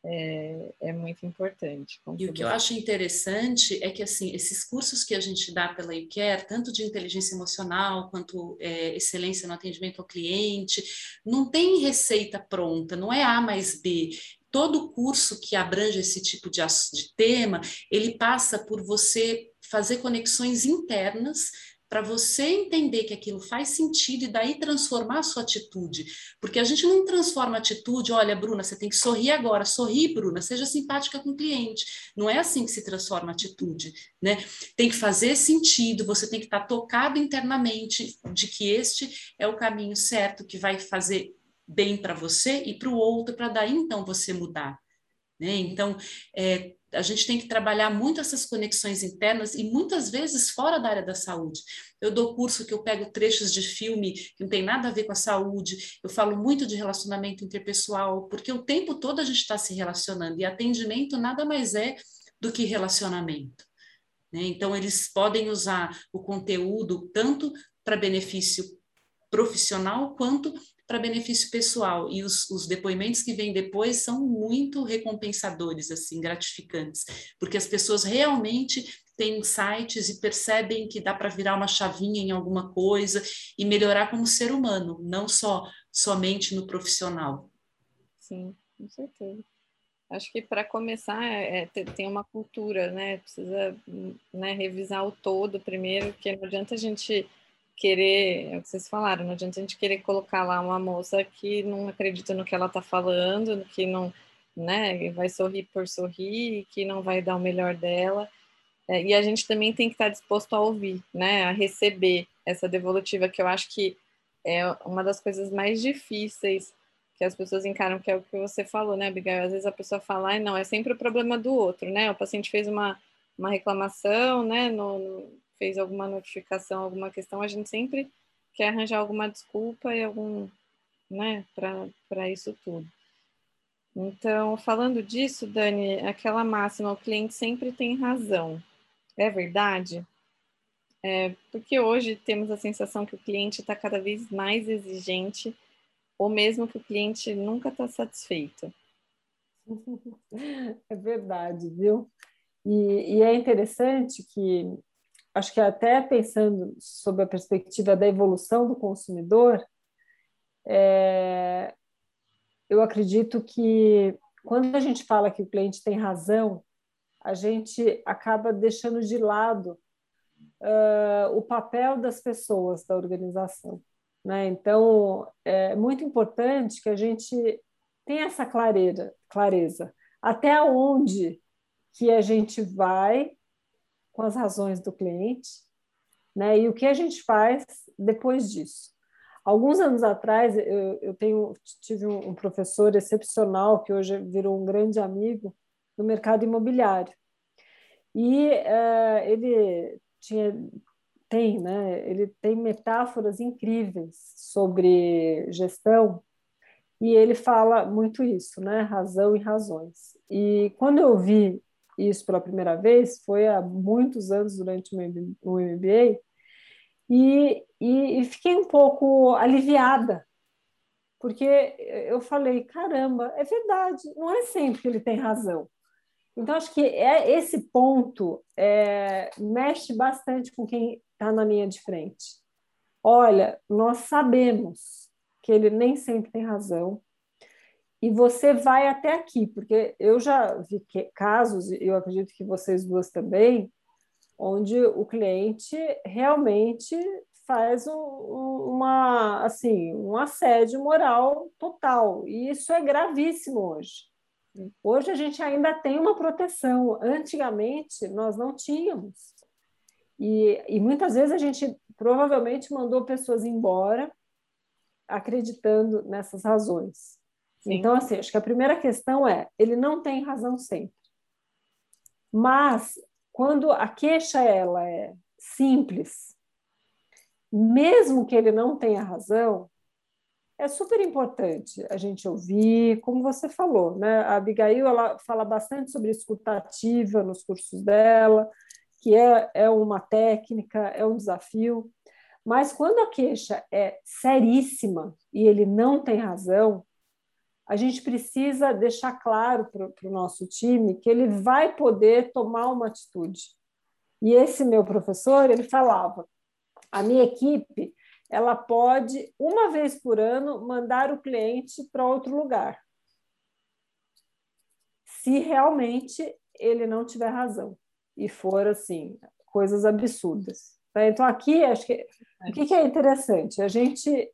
é, é, muito importante. E o que eu acho interessante é que, assim, esses cursos que a gente dá pela UCare, tanto de inteligência emocional quanto é, excelência no atendimento ao cliente, não tem receita pronta, não é A mais B todo curso que abrange esse tipo de, de tema, ele passa por você fazer conexões internas para você entender que aquilo faz sentido e daí transformar a sua atitude. Porque a gente não transforma a atitude, olha, Bruna, você tem que sorrir agora, sorri, Bruna, seja simpática com o cliente. Não é assim que se transforma a atitude, né? Tem que fazer sentido, você tem que estar tá tocado internamente de que este é o caminho certo que vai fazer bem para você e para o outro, para daí então você mudar. Né? Então, é, a gente tem que trabalhar muito essas conexões internas e muitas vezes fora da área da saúde. Eu dou curso que eu pego trechos de filme que não tem nada a ver com a saúde, eu falo muito de relacionamento interpessoal, porque o tempo todo a gente está se relacionando e atendimento nada mais é do que relacionamento. Né? Então, eles podem usar o conteúdo tanto para benefício profissional quanto para benefício pessoal. E os, os depoimentos que vêm depois são muito recompensadores, assim, gratificantes, porque as pessoas realmente têm insights e percebem que dá para virar uma chavinha em alguma coisa e melhorar como ser humano, não só somente no profissional. Sim, com certeza. Acho que para começar é, é tem uma cultura, né? Precisa né, revisar o todo primeiro, porque não adianta a gente querer, é o que vocês falaram, não adianta a gente querer colocar lá uma moça que não acredita no que ela está falando, que não, né, vai sorrir por sorrir, que não vai dar o melhor dela. É, e a gente também tem que estar tá disposto a ouvir, né, a receber essa devolutiva, que eu acho que é uma das coisas mais difíceis que as pessoas encaram, que é o que você falou, né, Abigail? Às vezes a pessoa fala, ah, não, é sempre o problema do outro, né? O paciente fez uma, uma reclamação, né, no, fez alguma notificação, alguma questão, a gente sempre quer arranjar alguma desculpa e algum, né, para isso tudo. Então, falando disso, Dani, aquela máxima, o cliente sempre tem razão. É verdade? É, porque hoje temos a sensação que o cliente está cada vez mais exigente, ou mesmo que o cliente nunca está satisfeito. É verdade, viu? E, e, é interessante que acho que até pensando sobre a perspectiva da evolução do consumidor, é, eu acredito que quando a gente fala que o cliente tem razão, a gente acaba deixando de lado uh, o papel das pessoas da organização. Né? Então, é muito importante que a gente tenha essa clareza, clareza. até onde que a gente vai com as razões do cliente, né? E o que a gente faz depois disso. Alguns anos atrás, eu, eu tenho, tive um, professor excepcional que hoje virou um grande amigo no mercado imobiliário. E uh, ele tinha, tem, né? Ele tem metáforas incríveis sobre gestão e ele fala muito isso, né? Razão e razões. E quando eu vi isso pela primeira vez, foi há muitos anos durante o MBA, e, e, e fiquei um pouco aliviada, porque eu falei, caramba, é verdade, não é sempre que ele tem razão. Então, acho que é, esse ponto é, mexe bastante com quem está na linha de frente. Olha, nós sabemos que ele nem sempre tem razão, e você vai até aqui, porque eu já vi casos, e eu acredito que vocês duas também, onde o cliente realmente faz um, uma assim um assédio moral total. E isso é gravíssimo hoje. Hoje a gente ainda tem uma proteção. Antigamente nós não tínhamos. E, e muitas vezes a gente provavelmente mandou pessoas embora acreditando nessas razões Então assim acho que a primeira questão é ele não tem razão sempre mas quando a queixa ela é simples, mesmo que ele não tenha razão, é super importante a gente ouvir, como você falou, né? A Abigail ela fala bastante sobre escutativa nos cursos dela, que é, é uma técnica, é um desafio. Mas quando a queixa é seríssima e ele não tem razão, a gente precisa deixar claro para o nosso time que ele vai poder tomar uma atitude. E esse meu professor, ele falava, a minha equipe, ela pode, uma vez por ano, mandar o cliente para outro lugar. Se realmente ele não tiver razão e for, assim, coisas absurdas. Então, aqui, acho que o que é interessante? A gente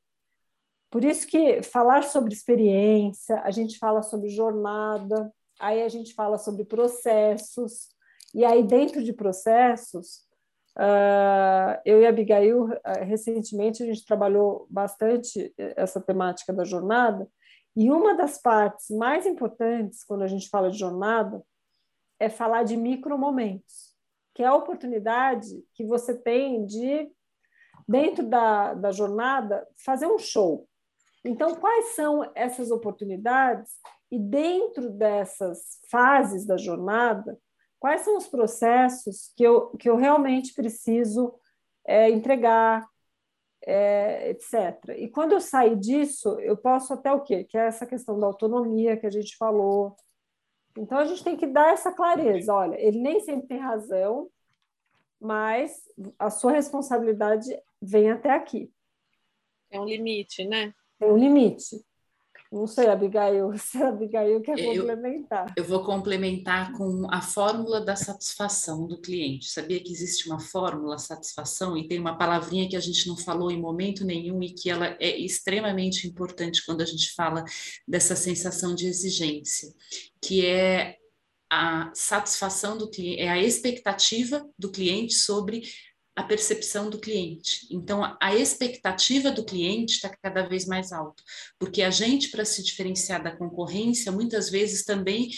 por isso que falar sobre experiência, a gente fala sobre jornada, aí a gente fala sobre processos, e aí dentro de processos, uh, eu e a Abigail, uh, recentemente, a gente trabalhou bastante essa temática da jornada, e uma das partes mais importantes quando a gente fala de jornada é falar de micromomentos, que é a oportunidade que você tem de, dentro da, da jornada, fazer um show, então, quais são essas oportunidades? E dentro dessas fases da jornada, quais são os processos que eu, que eu realmente preciso é, entregar, é, etc. E quando eu sair disso, eu posso até o quê? Que é essa questão da autonomia que a gente falou. Então, a gente tem que dar essa clareza. Olha, ele nem sempre tem razão, mas a sua responsabilidade vem até aqui. É um limite, né? Tem um limite. Não sei, Abigail, se a Abigail quer eu, complementar. Eu vou complementar com a fórmula da satisfação do cliente. Sabia que existe uma fórmula satisfação e tem uma palavrinha que a gente não falou em momento nenhum e que ela é extremamente importante quando a gente fala dessa sensação de exigência, que é a satisfação do cliente, é a expectativa do cliente sobre a percepção do cliente. Então, a expectativa do cliente está cada vez mais alta, porque a gente, para se diferenciar da concorrência, muitas vezes também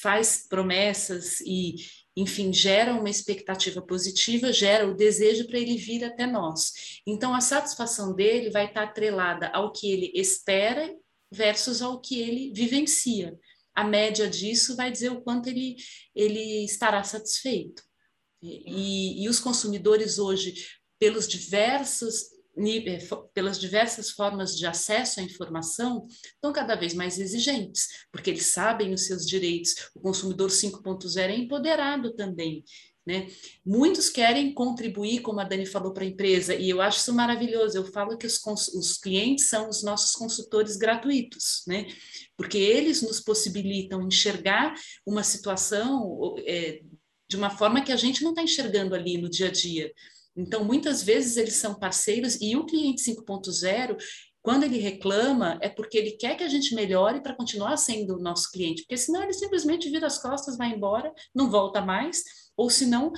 faz promessas e, enfim, gera uma expectativa positiva, gera o desejo para ele vir até nós. Então, a satisfação dele vai estar atrelada ao que ele espera versus ao que ele vivencia. A média disso vai dizer o quanto ele, ele estará satisfeito. E, e os consumidores hoje, pelos diversos eh, pelas diversas formas de acesso à informação, estão cada vez mais exigentes, porque eles sabem os seus direitos. O consumidor 5.0 é empoderado também. Né? Muitos querem contribuir, como a Dani falou, para a empresa, e eu acho isso maravilhoso. Eu falo que os, os clientes são os nossos consultores gratuitos, né? porque eles nos possibilitam enxergar uma situação é, de uma forma que a gente não está enxergando ali no dia a dia. Então, muitas vezes eles são parceiros e o cliente 5.0, Quando ele reclama, é porque ele quer que a gente melhore para continuar sendo o nosso cliente, porque senão ele simplesmente vira as costas, vai embora, não volta mais, ou senão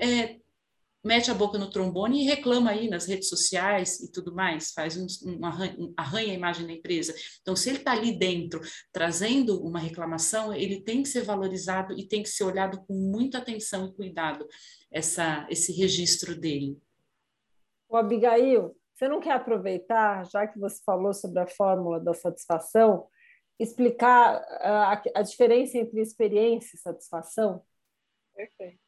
é, mete a boca no trombone e reclama aí nas redes sociais e tudo mais, faz um, um, arranha, um arranha, a imagem da empresa. Então, se ele está ali dentro trazendo uma reclamação, ele tem que ser valorizado e tem que ser olhado com muita atenção e cuidado, essa, esse registro dele. O Abigail, você não quer aproveitar, já que você falou sobre a fórmula da satisfação, explicar a, a diferença entre experiência e satisfação? Perfeito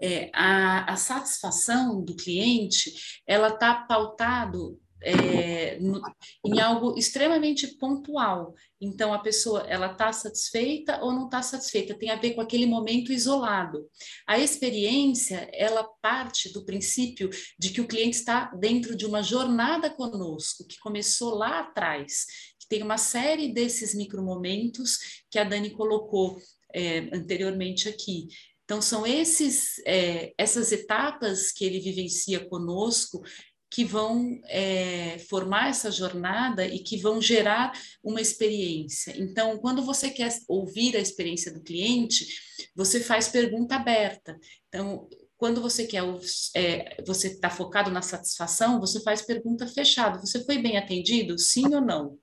é, a, a, satisfação do cliente ela está pautado é, no, em algo extremamente pontual. Então a pessoa ela está satisfeita ou não está satisfeita tem a ver com aquele momento isolado. A experiência ela parte do princípio de que o cliente está dentro de uma jornada conosco que começou lá atrás. Que tem uma série desses micromomentos que a Dani colocou é, anteriormente aqui. Então, são esses, é, essas etapas que ele vivencia conosco que vão é, formar essa jornada e que vão gerar uma experiência. Então, quando você quer ouvir a experiência do cliente, você faz pergunta aberta. Então, quando você quer, é, você está focado na satisfação, você faz pergunta fechada. Você foi bem atendido? Sim ou não?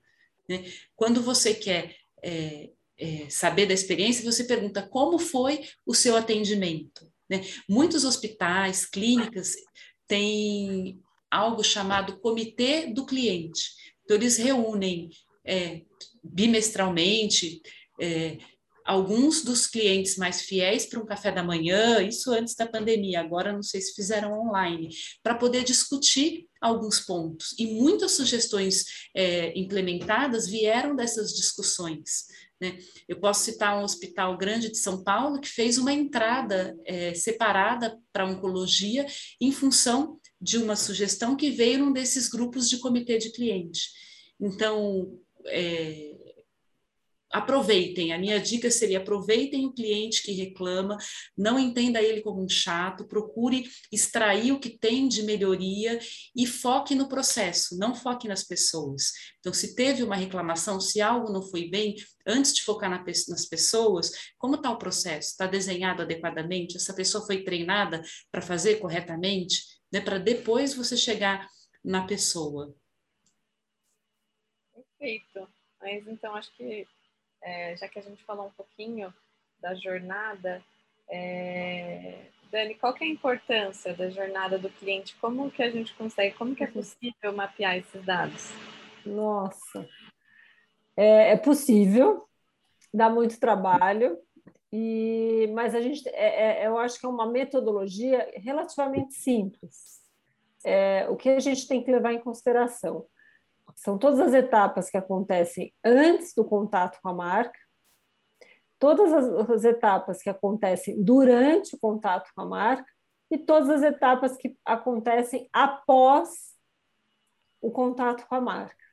Né? Quando você quer é, é, saber da experiência, você pergunta como foi o seu atendimento. Né? Muitos hospitais, clínicas têm algo chamado comitê do cliente. Então, eles reúnem é, bimestralmente é, alguns dos clientes mais fiéis para um café da manhã, isso antes da pandemia, agora não sei se fizeram online, para poder discutir alguns pontos. E muitas sugestões é, implementadas vieram dessas discussões. Né? Eu posso citar um hospital grande de São Paulo que fez uma entrada é, separada para oncologia em função de uma sugestão que veio num desses grupos de comitê de cliente. Então, é, aproveitem. A minha dica seria aproveitem o cliente que reclama, não entenda ele como um chato, procure extrair o que tem de melhoria e foque no processo, não foque nas pessoas. Então, se teve uma reclamação, se algo não foi bem, antes de focar na, nas pessoas, como está o processo? Está desenhado adequadamente? Essa pessoa foi treinada para fazer corretamente? Né? Para depois você chegar na pessoa. Perfeito. Mas então acho que é, já que a gente falou um pouquinho da jornada, é, Dani, qual que é a importância da jornada do cliente? Como que a gente consegue, como que é possível mapear esses dados? Nossa, é, é possível, dá muito trabalho, e, mas a gente, é, é, eu acho que é uma metodologia relativamente simples. É, o que a gente tem que levar em consideração? São todas as etapas que acontecem antes do contato com a marca, todas as, as etapas que acontecem durante o contato com a marca e todas as etapas que acontecem após o contato com a marca.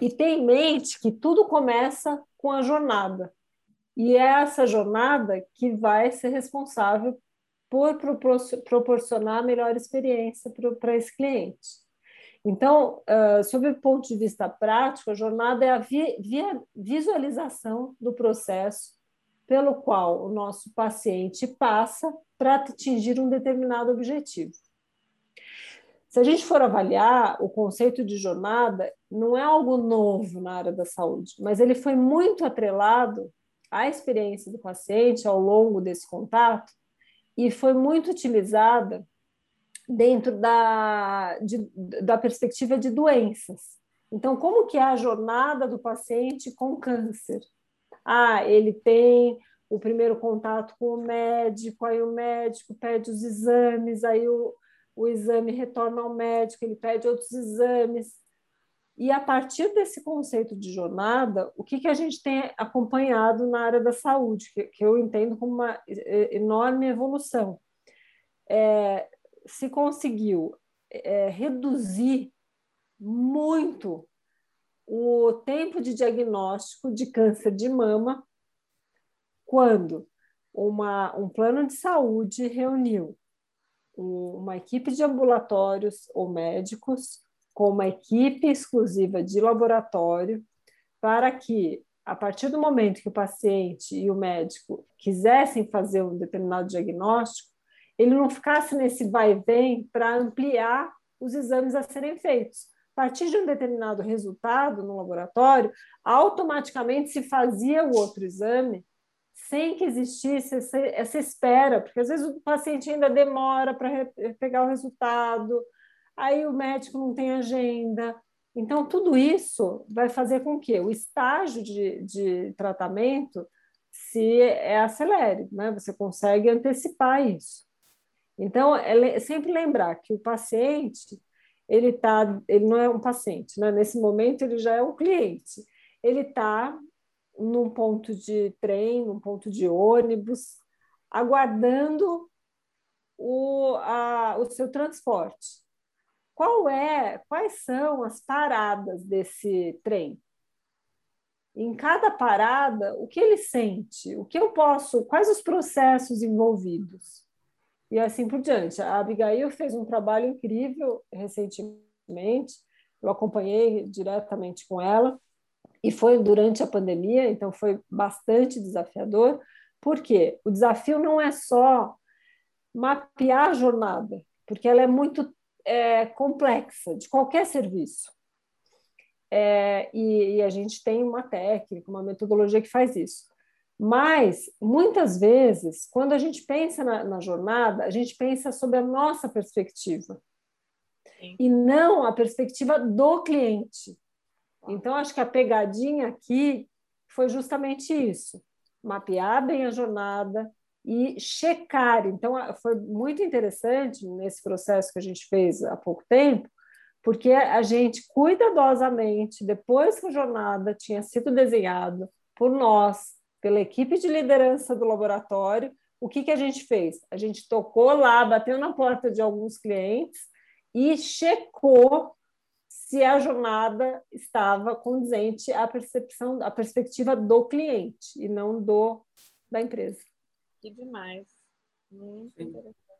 E tem em mente que tudo começa com a jornada. E é essa jornada que vai ser responsável por proporcionar a melhor experiência para esse cliente. Então, uh, sob o ponto de vista prático, a jornada é a vi visualização do processo pelo qual o nosso paciente passa para atingir um determinado objetivo. Se a gente for avaliar, o conceito de jornada não é algo novo na área da saúde, mas ele foi muito atrelado à experiência do paciente ao longo desse contato e foi muito utilizada dentro da, de, da perspectiva de doenças. Então, como que é a jornada do paciente com câncer? Ah, ele tem o primeiro contato com o médico, aí o médico pede os exames, aí o, o exame retorna ao médico, ele pede outros exames. E a partir desse conceito de jornada, o que, que a gente tem acompanhado na área da saúde, que, que eu entendo como uma enorme evolução? É, se conseguiu é, reduzir muito o tempo de diagnóstico de câncer de mama quando uma, um plano de saúde reuniu uma equipe de ambulatórios ou médicos com uma equipe exclusiva de laboratório para que, a partir do momento que o paciente e o médico quisessem fazer um determinado diagnóstico, ele não ficasse nesse vai e vem para ampliar os exames a serem feitos. A partir de um determinado resultado no laboratório, automaticamente se fazia o outro exame sem que existisse essa, essa espera, porque às vezes o paciente ainda demora para pegar o resultado, aí o médico não tem agenda. Então, tudo isso vai fazer com que o estágio de, de tratamento se é, acelere, né? você consegue antecipar isso. Então, é sempre lembrar que o paciente, ele, tá, ele não é um paciente, né? nesse momento ele já é um cliente. Ele está num ponto de trem, num ponto de ônibus, aguardando o, a, o seu transporte. Qual é, quais são as paradas desse trem? Em cada parada, o que ele sente? O que eu posso? Quais os processos envolvidos? E assim por diante. A Abigail fez um trabalho incrível recentemente. Eu acompanhei diretamente com ela e foi durante a pandemia, então foi bastante desafiador, porque o desafio não é só mapear a jornada, porque ela é muito é, complexa, de qualquer serviço. É, e, e, a gente tem uma técnica, uma metodologia que faz isso. Mas, muitas vezes, quando a gente pensa na, na jornada, a gente pensa sobre a nossa perspectiva. Sim. E não a perspectiva do cliente. Então, acho que a pegadinha aqui foi justamente isso: mapear bem a jornada e checar. Então, foi muito interessante nesse processo que a gente fez há pouco tempo, porque a gente cuidadosamente, depois que a jornada tinha sido desenhada por nós, pela equipe de liderança do laboratório, o que, que a gente fez? A gente tocou lá, bateu na porta de alguns clientes e checou se a jornada estava condizente à percepção, à perspectiva do cliente e não do da empresa. Que demais. Muito interessante.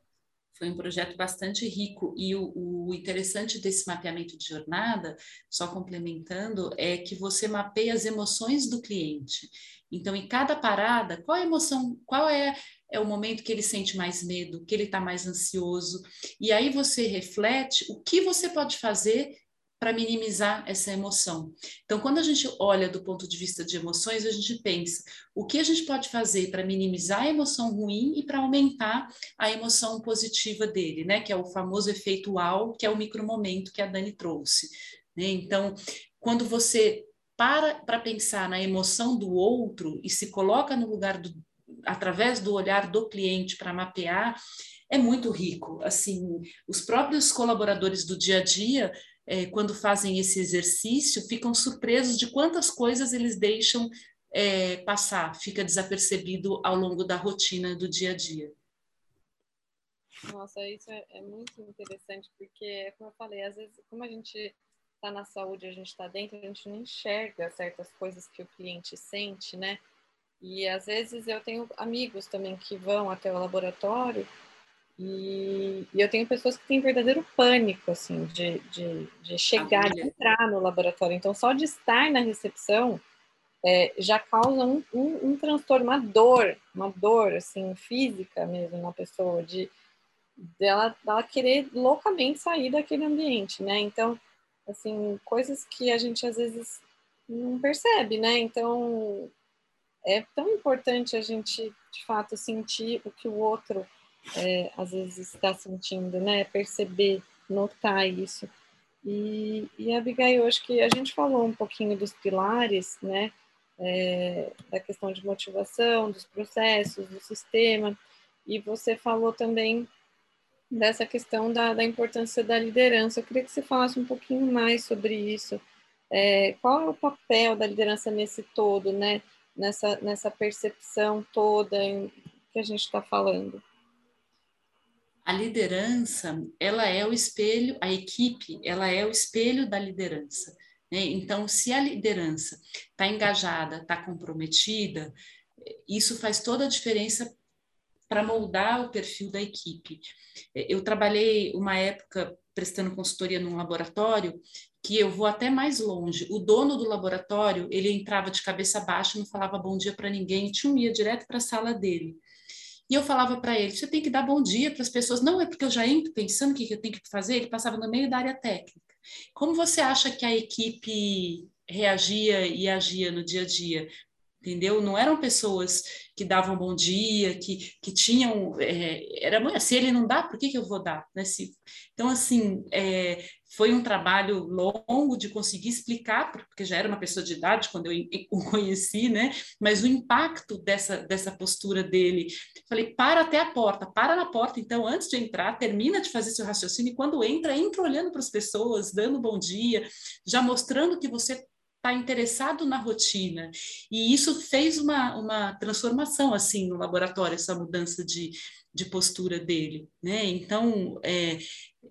Foi um projeto bastante rico e o, o, interessante desse mapeamento de jornada, só complementando, é que você mapeia as emoções do cliente. Então, em cada parada, qual a emoção, qual é, é o momento que ele sente mais medo, que ele está mais ansioso, e aí você reflete o que você pode fazer para minimizar essa emoção. Então, quando a gente olha do ponto de vista de emoções, a gente pensa o que a gente pode fazer para minimizar a emoção ruim e para aumentar a emoção positiva dele, né? Que é o famoso efeito UAU, que é o micromomento que a Dani trouxe. Né? Então, quando você para para pensar na emoção do outro e se coloca no lugar do através do olhar do cliente para mapear, é muito rico. Assim, os próprios colaboradores do dia a dia é, quando fazem esse exercício, ficam surpresos de quantas coisas eles deixam é, passar, fica desapercebido ao longo da rotina do dia a dia. Nossa, isso é, é muito interessante, porque, como eu falei, às vezes, como a gente está na saúde, a gente está dentro, a gente não enxerga certas coisas que o cliente sente, né? E às vezes eu tenho amigos também que vão até o laboratório e, e, eu tenho pessoas que têm verdadeiro pânico, assim, de, de, de chegar, de entrar no laboratório. Então, só de estar na recepção é, já causa um, um, um, transtorno, uma dor, uma dor, assim, física mesmo na pessoa, de dela, dela querer loucamente sair daquele ambiente, né? Então, assim, coisas que a gente às vezes não percebe, né? Então, é tão importante a gente, de fato, sentir o que o outro é, às vezes está sentindo, né? Perceber, notar isso. E, e Abigail, acho que a gente falou um pouquinho dos pilares, né? É, da questão de motivação, dos processos, do sistema, e você falou também dessa questão da, da importância da liderança. Eu queria que você falasse um pouquinho mais sobre isso. É, qual é o papel da liderança nesse todo, né? Nessa, nessa percepção toda que a gente está falando? A liderança, ela é o espelho, a equipe, ela é o espelho da liderança. Né? Então, se a liderança está engajada, está comprometida, isso faz toda a diferença para moldar o perfil da equipe. Eu trabalhei uma época prestando consultoria num laboratório que eu vou até mais longe. O dono do laboratório, ele entrava de cabeça baixa, não falava bom dia para ninguém, tinha ia direto para a sala dele. E eu falava para ele: você tem que dar bom dia para as pessoas. Não é porque eu já entro pensando o que eu tenho que fazer. Ele passava no meio da área técnica. Como você acha que a equipe reagia e agia no dia a dia? Entendeu? Não eram pessoas que davam bom dia, que, que tinham. É, era, se ele não dá, por que, que eu vou dar? Né? Se, então, assim, é, foi um trabalho longo de conseguir explicar, porque já era uma pessoa de idade quando eu o conheci, né? Mas o impacto dessa, dessa postura dele. Falei, para até a porta, para na porta, então, antes de entrar, termina de fazer seu raciocínio, e quando entra, entra olhando para as pessoas, dando bom dia, já mostrando que você está interessado na rotina. E isso fez uma, uma transformação assim no laboratório, essa mudança de, de postura dele. Né? Então, é,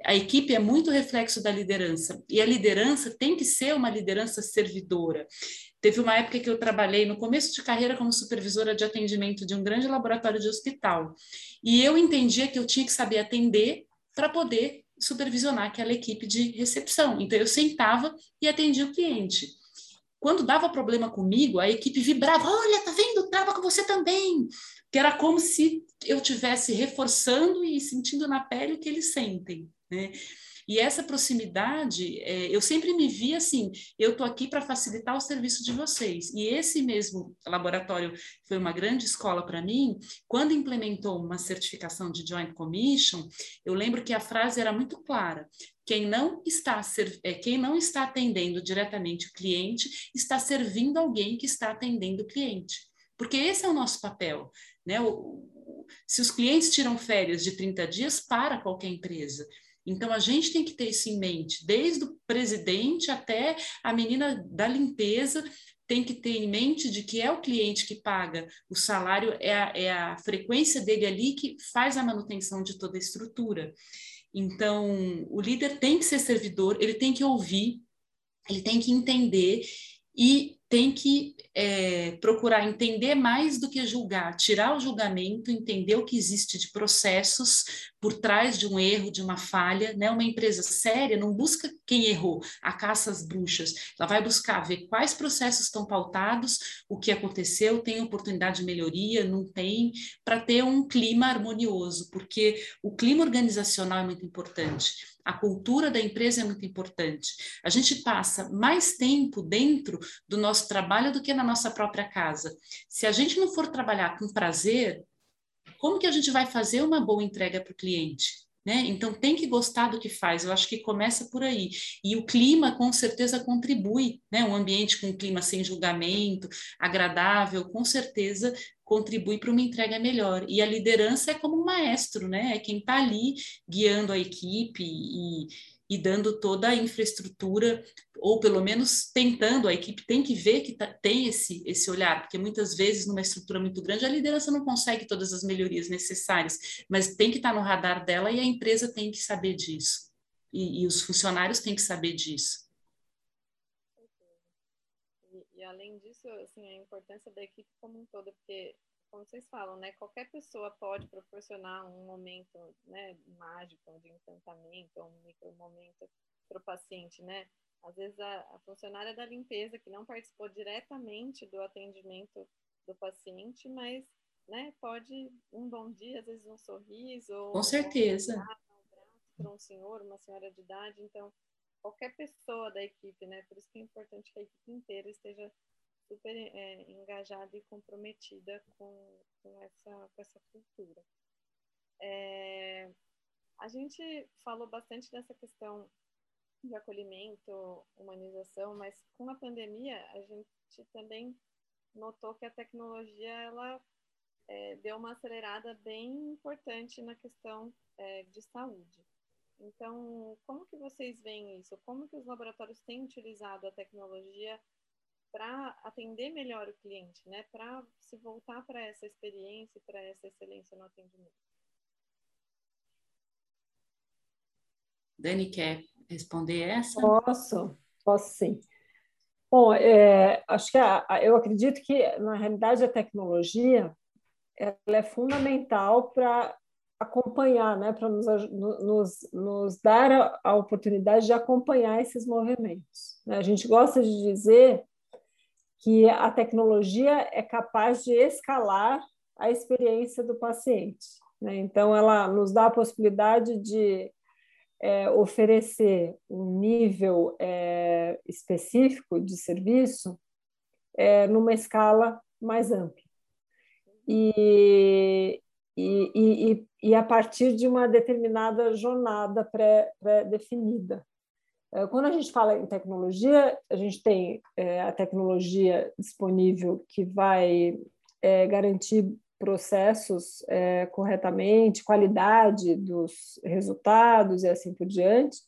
a equipe é muito reflexo da liderança, e a liderança tem que ser uma liderança servidora. Teve uma época que eu trabalhei no começo de carreira como supervisora de atendimento de um grande laboratório de hospital, e eu entendia que eu tinha que saber atender para poder supervisionar aquela equipe de recepção. Então, eu sentava e atendia o cliente. Quando dava problema comigo, a equipe vibrava: olha, tá vendo? Trava com você também. Que era como se eu tivesse reforçando e sentindo na pele o que eles sentem. Né? E essa proximidade, é, eu sempre me vi assim: eu estou aqui para facilitar o serviço de vocês. E esse mesmo laboratório foi uma grande escola para mim. Quando implementou uma certificação de Joint Commission, eu lembro que a frase era muito clara: quem não está é, quem não está atendendo diretamente o cliente está servindo alguém que está atendendo o cliente. Porque esse é o nosso papel. Né? O, se os clientes tiram férias de 30 dias, para qualquer empresa. Então, a gente tem que ter isso em mente, desde o presidente até a menina da limpeza, tem que ter em mente de que é o cliente que paga o salário, é a, é a frequência dele ali que faz a manutenção de toda a estrutura. Então, o líder tem que ser servidor, ele tem que ouvir, ele tem que entender e tem que é, procurar entender mais do que julgar, tirar o julgamento, entender o que existe de processos por trás de um erro, de uma falha. Né? Uma empresa séria não busca quem errou, a caça às bruxas. Ela vai buscar ver quais processos estão pautados, o que aconteceu, tem oportunidade de melhoria, não tem, para ter um clima harmonioso, porque o clima organizacional é muito importante. A cultura da empresa é muito importante. A gente passa mais tempo dentro do nosso trabalho do que na nossa própria casa. Se a gente não for trabalhar com prazer, como que a gente vai fazer uma boa entrega para o cliente? Né? Então tem que gostar do que faz. Eu acho que começa por aí. E o clima com certeza contribui, né? Um ambiente com um clima sem julgamento, agradável, com certeza contribui para uma entrega melhor. E a liderança é como um maestro, né? É quem está ali guiando a equipe e, e dando toda a infraestrutura, ou pelo menos tentando, a equipe tem que ver que tá, tem esse, esse olhar, porque muitas vezes numa estrutura muito grande a liderança não consegue todas as melhorias necessárias, mas tem que estar tá no radar dela e a empresa tem que saber disso. E, e os funcionários têm que saber disso. E, e além disso, assim, a importância da equipe como um todo, porque como vocês falam, né? Qualquer pessoa pode proporcionar um momento, né, mágico, de encantamento, um micro momento para o paciente, né? Às vezes a, a, funcionária da limpeza que não participou diretamente do atendimento do paciente, mas, né, pode um bom dia, às vezes um sorriso, com certeza, um braço para um senhor, uma senhora de idade, então qualquer pessoa da equipe, né? Por isso que é importante que a equipe inteira esteja super é, engajada e comprometida com, com, essa, com essa cultura. É, a gente falou bastante dessa questão de acolhimento, humanização, mas com a pandemia a gente também notou que a tecnologia ela é, deu uma acelerada bem importante na questão é, de saúde. Então, como que vocês veem isso? Como que os laboratórios têm utilizado a tecnologia para atender melhor o cliente, né? Para se voltar para essa experiência, para essa excelência no atendimento. Dani quer responder essa? Posso, posso sim. Bom, é, acho que a, a, eu acredito que na realidade a tecnologia ela é fundamental para acompanhar, né, para nos, nos, nos, dar a, a, oportunidade de acompanhar esses movimentos. Né? A gente gosta de dizer que a tecnologia é capaz de escalar a experiência do paciente. Né? Então, ela nos dá a possibilidade de é, oferecer um nível é, específico de serviço é, numa escala mais ampla. E, e, e, e, a partir de uma determinada jornada pré-definida. Pré quando a gente fala em tecnologia, a gente tem é, a tecnologia disponível que vai é, garantir processos corretamente, qualidade dos resultados e assim por diante,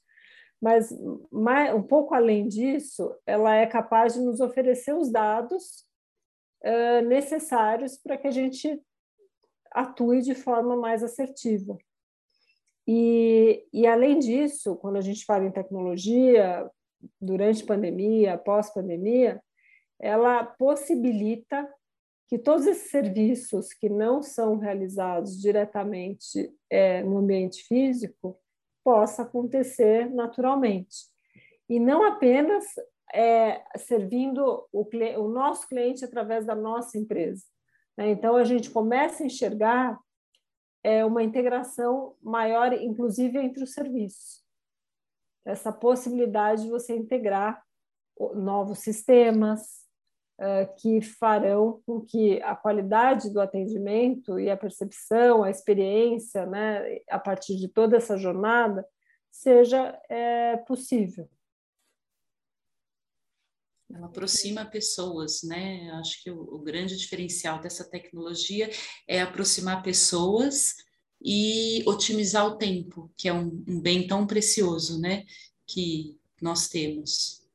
mas um pouco além disso, ela é capaz de nos oferecer os dados necessários para que a gente atue de forma mais assertiva. E, e, além disso, quando a gente fala em tecnologia, durante pandemia, pós-pandemia, ela possibilita que todos esses serviços que não são realizados diretamente é, no ambiente físico possa acontecer naturalmente. E não apenas é, servindo o, o nosso cliente através da nossa empresa, né? Então, a gente começa a enxergar é, uma integração maior, inclusive entre os serviços. Essa possibilidade de você integrar novos sistemas é, que farão com que a qualidade do atendimento e a percepção, a experiência, né, a partir de toda essa jornada, seja é, possível ela aproxima pessoas, né? Acho que o, o, grande diferencial dessa tecnologia é aproximar pessoas e otimizar o tempo, que é um, um bem tão precioso, né? Que nós temos.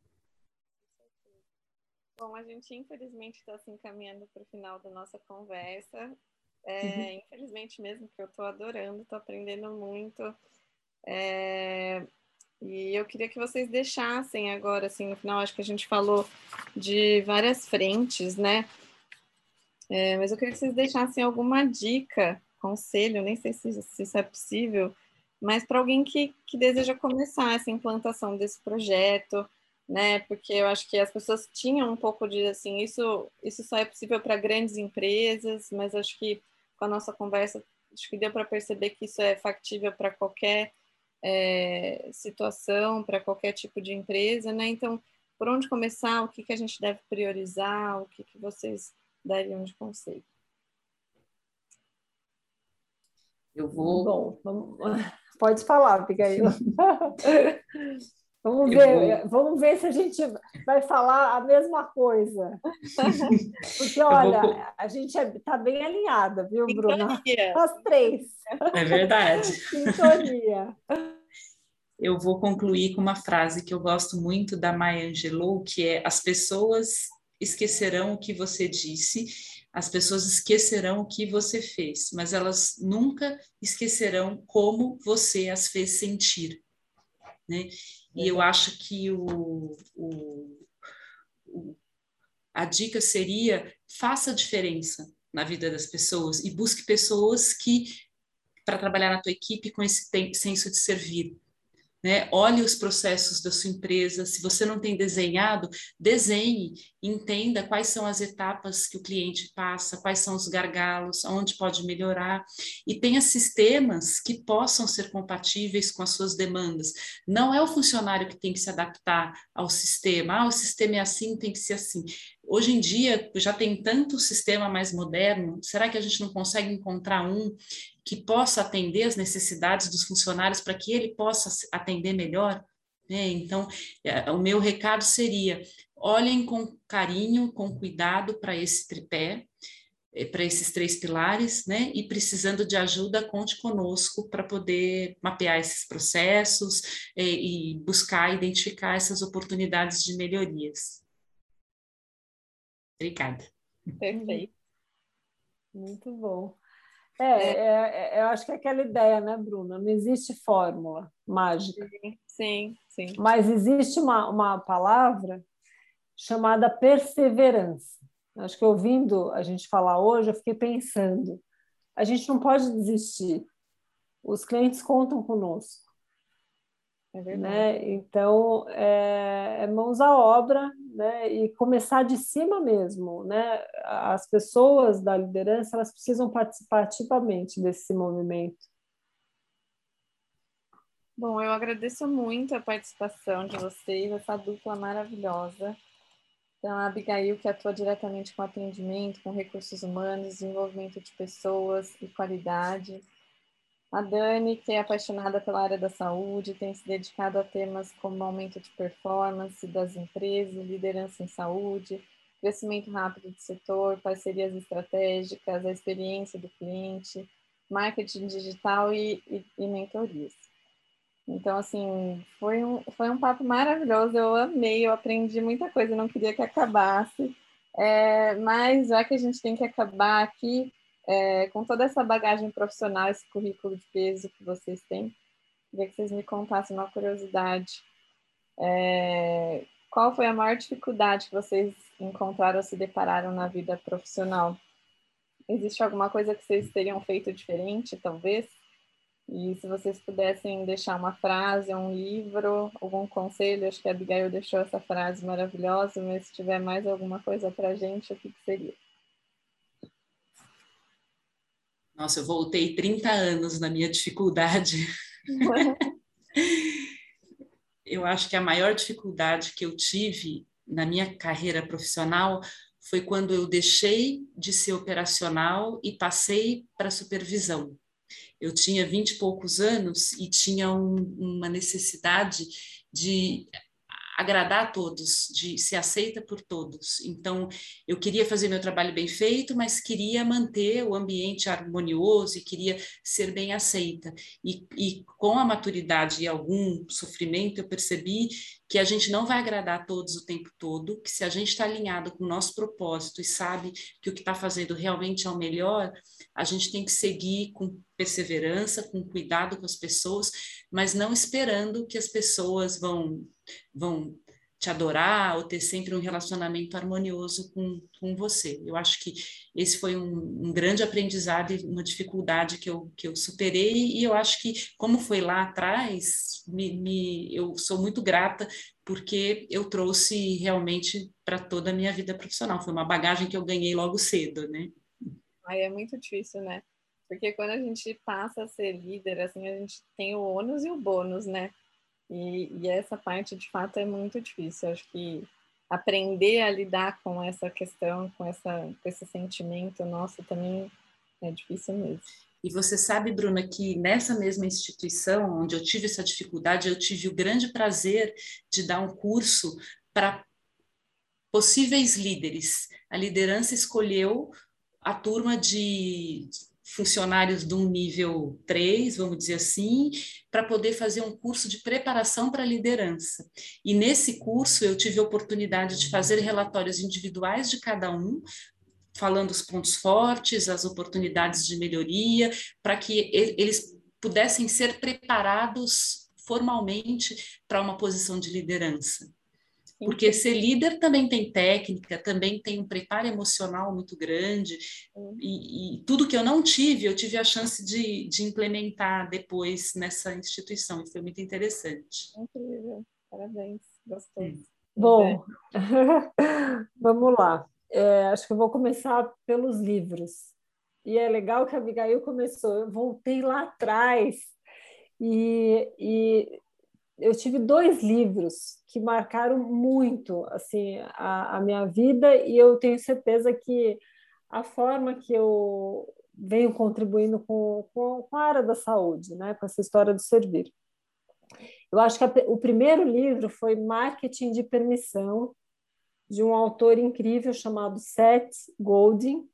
Bom, a gente infelizmente está se encaminhando para o final da nossa conversa. É, uhum. Infelizmente mesmo, que eu estou adorando, estou aprendendo muito. É, e eu queria que vocês deixassem agora, assim, no final, acho que a gente falou de várias frentes, né? É, mas eu queria que vocês deixassem alguma dica, conselho, nem sei se, se isso é possível, mas para alguém que, que deseja começar essa implantação desse projeto, né? Porque eu acho que as pessoas tinham um pouco de assim, isso, isso só é possível para grandes empresas, mas acho que com a nossa conversa, acho que deu para perceber que isso é factível para qualquer é, situação para qualquer tipo de empresa, né? Então, por onde começar? O que, que a gente deve priorizar? O que, que vocês dariam de conselho? Eu vou. Bom, vamos... pode falar, Abigail. Vamos ver, vou... vamos ver se a gente vai falar a mesma coisa. Porque, olha, vou... a gente está é, bem alinhada, viu, Bruna? As três. É verdade. Sintonia. Eu vou concluir com uma frase que eu gosto muito da Maya Angelou, que é as pessoas esquecerão o que você disse, as pessoas esquecerão o que você fez, mas elas nunca esquecerão como você as fez sentir. Né? E eu acho que o, o, o, a dica seria faça a diferença na vida das pessoas e busque pessoas que para trabalhar na tua equipe com esse senso de servir, né? Olhe os processos da sua empresa. Se você não tem desenhado, desenhe, entenda quais são as etapas que o cliente passa, quais são os gargalos, onde pode melhorar, e tenha sistemas que possam ser compatíveis com as suas demandas. Não é o funcionário que tem que se adaptar ao sistema, ah, o sistema é assim, tem que ser assim. Hoje em dia já tem tanto sistema mais moderno, será que a gente não consegue encontrar um que possa atender as necessidades dos funcionários para que ele possa atender melhor? Né? Então, é, o meu recado seria: olhem com carinho, com cuidado para esse tripé, é, para esses três pilares, né? E precisando de ajuda, conte conosco para poder mapear esses processos e, é, e buscar identificar essas oportunidades de melhorias. Obrigada. Perfeito. Muito bom. É, é, é, eu acho que é aquela ideia, né, Bruna? Não existe fórmula mágica. Sim, sim. sim. Mas existe uma, uma palavra chamada perseverança. Acho que ouvindo a gente falar hoje, eu fiquei pensando: a gente não pode desistir. os clientes contam conosco. É né? Então, é, é, mãos à obra né? e começar de cima mesmo. Né? As pessoas da liderança elas precisam participar ativamente desse movimento. Bom, eu agradeço muito a participação de vocês, essa dupla maravilhosa. Então, a Abigail, que atua diretamente com atendimento, com recursos humanos, desenvolvimento de pessoas e qualidade. A Dani, que é apaixonada pela área da saúde, tem se dedicado a temas como aumento de performance das empresas, liderança em saúde, crescimento rápido do setor, parcerias estratégicas, a experiência do cliente, marketing digital e, e, e mentorias. Então, assim, foi um, foi um papo maravilhoso, eu amei, eu aprendi muita coisa, não queria que acabasse. É, mas já que a gente tem que acabar aqui, é, com toda essa bagagem profissional, esse currículo de peso que vocês têm, queria que vocês me contassem uma curiosidade. É, qual foi a maior dificuldade que vocês encontraram ou se depararam na vida profissional? Existe alguma coisa que vocês teriam feito diferente, talvez? E se vocês pudessem deixar uma frase, um livro, algum conselho, acho que a Abigail deixou essa frase maravilhosa, mas se tiver mais alguma coisa para a gente, o que, que seria? Nossa, eu voltei 30 anos na minha dificuldade. eu acho que a maior dificuldade que eu tive na minha carreira profissional foi quando eu deixei de ser operacional e passei para supervisão. Eu tinha vinte e poucos anos e tinha um, uma necessidade de agradar a todos, de ser aceita por todos. Então, eu queria fazer meu trabalho bem feito, mas queria manter o ambiente harmonioso e queria ser bem aceita. E, e com a maturidade e algum sofrimento, eu percebi que a gente não vai agradar a todos o tempo todo, que se a gente está alinhado com o nosso propósito e sabe que o que está fazendo realmente é o melhor, a gente tem que seguir com perseverança, com cuidado com as pessoas, mas não esperando que as pessoas vão vão te adorar ou ter sempre um relacionamento harmonioso com, com você. Eu acho que esse foi um, um, grande aprendizado e uma dificuldade que eu, que eu superei, e eu acho que, como foi lá atrás, me, me eu sou muito grata porque eu trouxe realmente para toda a minha vida profissional. Foi uma bagagem que eu ganhei logo cedo, né? Aí é muito difícil, né? Porque quando a gente passa a ser líder, assim, a gente tem o ônus e o bônus, né? E, e essa parte, de fato, é muito difícil. Acho que aprender a lidar com essa questão, com, essa, com esse sentimento nosso também é difícil mesmo. E você sabe, Bruna, que nessa mesma instituição, onde eu tive essa dificuldade, eu tive o grande prazer de dar um curso para possíveis líderes. A liderança escolheu a turma de funcionários de um nível 3, vamos dizer assim, para poder fazer um curso de preparação para liderança. E nesse curso eu tive a oportunidade de fazer relatórios individuais de cada um, falando os pontos fortes, as oportunidades de melhoria, para que eles pudessem ser preparados formalmente para uma posição de liderança. Porque ser líder também tem técnica, também tem um preparo emocional muito grande, e, e, tudo que eu não tive, eu tive a chance de, de implementar depois nessa instituição, e foi muito interessante. Incrível, parabéns, gostei. Bom, vamos lá. É, acho que eu vou começar pelos livros. E é legal que a Abigail começou. Eu voltei lá atrás e, e eu tive dois livros que marcaram muito assim a, a, minha vida e eu tenho certeza que a forma que eu venho contribuindo com, com, com a área da saúde, né, com essa história do servir. Eu acho que a, o primeiro livro foi Marketing de Permissão, de um autor incrível chamado Seth Godin.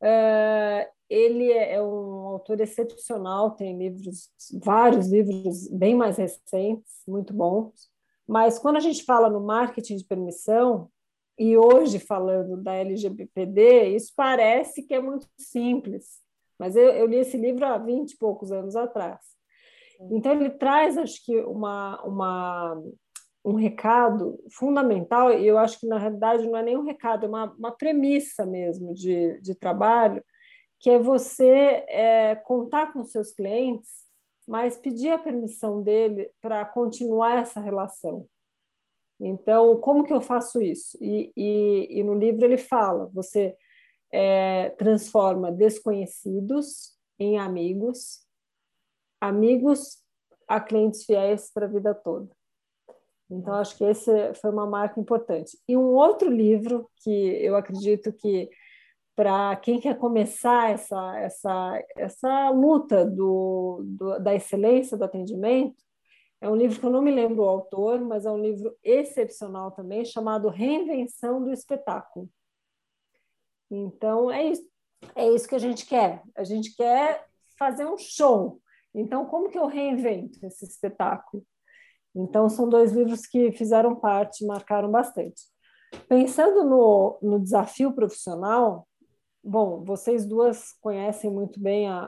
Uh, ele é, é um autor excepcional, tem livros, vários livros bem mais recentes, muito bons. Mas quando a gente fala no marketing de permissão, e hoje falando da LGPD, isso parece que é muito simples. Mas eu, eu li esse livro há 20 e poucos anos atrás. Então, ele traz, acho que, uma, uma, um recado fundamental, e eu acho que, na realidade, não é nem um recado, é uma, uma premissa mesmo de, de trabalho, que é você é, contar com seus clientes, mas pedir a permissão dele para continuar essa relação. Então, como que eu faço isso? E, e, e no livro ele fala: você é, transforma desconhecidos em amigos, amigos a clientes fiéis para a vida toda. Então, acho que esse foi uma marca importante. E um outro livro que eu acredito que para quem quer começar essa, essa, essa luta do, do, da excelência do atendimento, é um livro que eu não me lembro o autor, mas é um livro excepcional também, chamado Reinvenção do Espetáculo. Então, é isso, é isso que a gente quer. A gente quer fazer um show. Então, como que eu reinvento esse espetáculo? Então, são dois livros que fizeram parte, marcaram bastante. Pensando no, no desafio profissional, Bom, vocês duas conhecem muito bem a,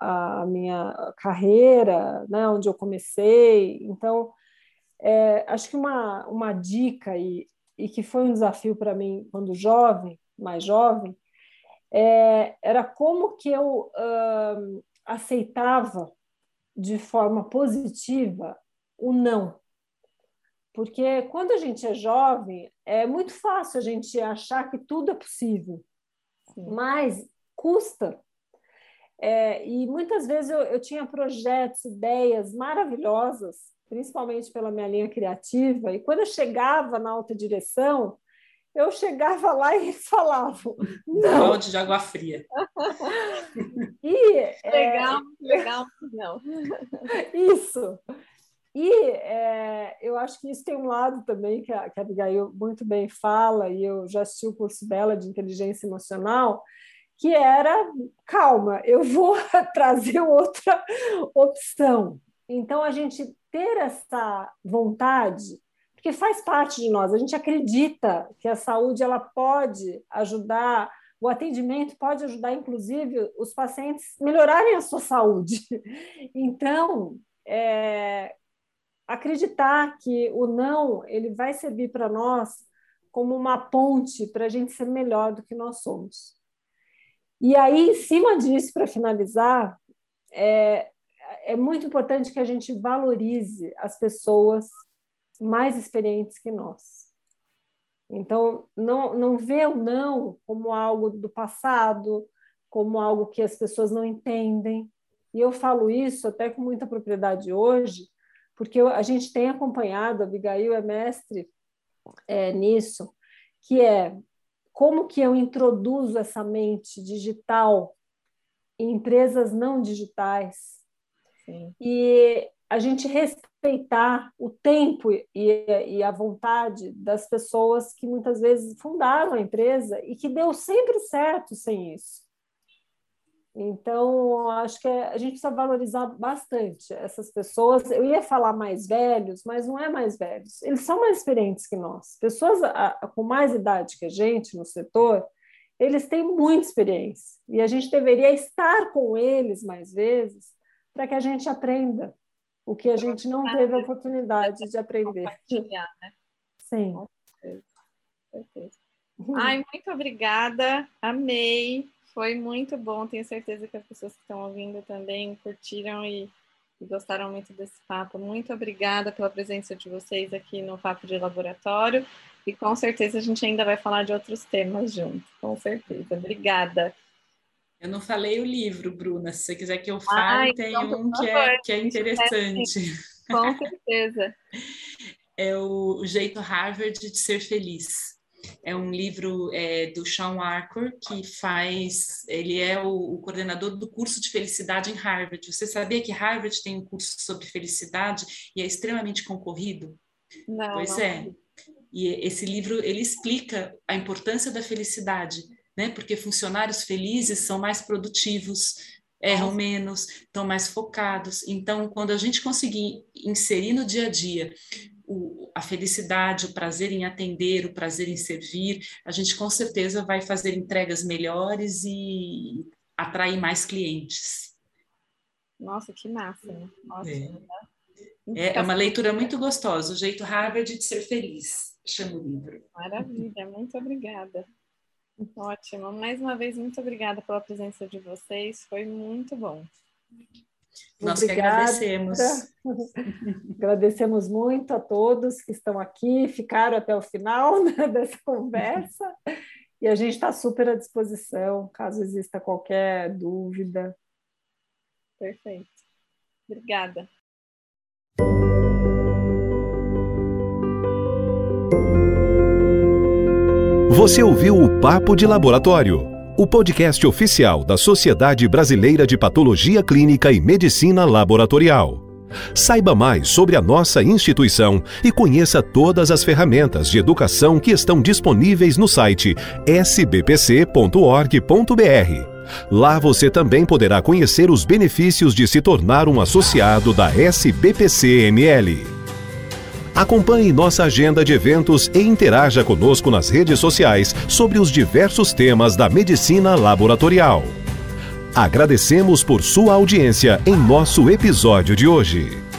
a, a minha carreira, né, onde eu comecei. Então, é, acho que uma, uma dica, e, e que foi um desafio para mim quando jovem, mais jovem, é, era como que eu aceitava de forma positiva o não. Porque quando a gente é jovem, é muito fácil a gente achar que tudo é possível mas custa. É, e muitas vezes eu, eu tinha projetos, ideias maravilhosas, principalmente pela minha linha criativa, e quando eu chegava na alta direção, eu chegava lá e eles falavam. Não. Balde de água fria. e, legal, é... legal, não. Isso. E é, eu acho que isso tem um lado também que a, que a Abigail muito bem fala, e eu já assisti o curso dela de inteligência emocional, que era calma, eu vou trazer outra opção. Então, a gente ter essa vontade, porque faz parte de nós, a gente acredita que a saúde ela pode ajudar, o atendimento pode ajudar, inclusive, os pacientes melhorarem a sua saúde. Então, é, acreditar que o não ele vai servir para nós como uma ponte para a gente ser melhor do que nós somos. E aí, em cima disso, para finalizar, é, é muito importante que a gente valorize as pessoas mais experientes que nós. Então, não, não vê o não como algo do passado, como algo que as pessoas não entendem. E eu falo isso até com muita propriedade hoje, porque a gente tem acompanhado, a Abigail é mestre é, nisso, que é como que eu introduzo essa mente digital em empresas não digitais Sim. e a gente respeitar o tempo e, e, a vontade das pessoas que muitas vezes fundaram a empresa e que deu sempre certo sem isso. Então, acho que a gente precisa valorizar bastante essas pessoas. Eu ia falar mais velhos, mas não é mais velhos. Eles são mais experientes que nós. Pessoas com mais idade que a gente no setor, eles têm muita experiência. E a gente deveria estar com eles mais vezes para que a gente aprenda o que a gente não teve a oportunidade de aprender. Né? Sim. Ai, muito obrigada. Amei. Foi muito bom, tenho certeza que as pessoas que estão ouvindo também curtiram e, e gostaram muito desse papo. Muito obrigada pela presença de vocês aqui no Papo de Laboratório e com certeza a gente ainda vai falar de outros temas juntos, com certeza. Obrigada. Eu não falei o livro, Bruna. Se você quiser que eu fale, ah, tem então, um que é, que é interessante. Com certeza. É o, o jeito Harvard de ser feliz. É um livro é, do Sean Arthur, que faz. Ele é o, o, coordenador do curso de felicidade em Harvard. Você sabia que Harvard tem um curso sobre felicidade e é extremamente concorrido? Não. Pois não. é. E esse livro ele explica a importância da felicidade, né? Porque funcionários felizes são mais produtivos, erram menos, estão mais focados. Então, quando a gente conseguir inserir no dia a dia o, a felicidade, o prazer em atender, o prazer em servir, a gente com certeza vai fazer entregas melhores e atrair mais clientes. Nossa, que massa, né? Nossa, é. É, é uma leitura muito gostosa, o jeito Harvard de ser feliz, chama o livro. Maravilha, muito obrigada. Ótimo. Mais uma vez, muito obrigada pela presença de vocês. Foi muito bom. Nós Obrigada. que agradecemos. agradecemos muito a todos que estão aqui, ficaram até o final né, dessa conversa. E a gente está super à disposição, caso exista qualquer dúvida. Perfeito. Obrigada. Você ouviu o Papo de Laboratório, o podcast oficial da Sociedade Brasileira de Patologia Clínica e Medicina Laboratorial. Saiba mais sobre a nossa instituição e conheça todas as ferramentas de educação que estão disponíveis no site sbpc.org.br. Lá você também poderá conhecer os benefícios de se tornar um associado da SBPC-ML. Acompanhe nossa agenda de eventos e interaja conosco nas redes sociais sobre os diversos temas da medicina laboratorial. Agradecemos por sua audiência em nosso episódio de hoje.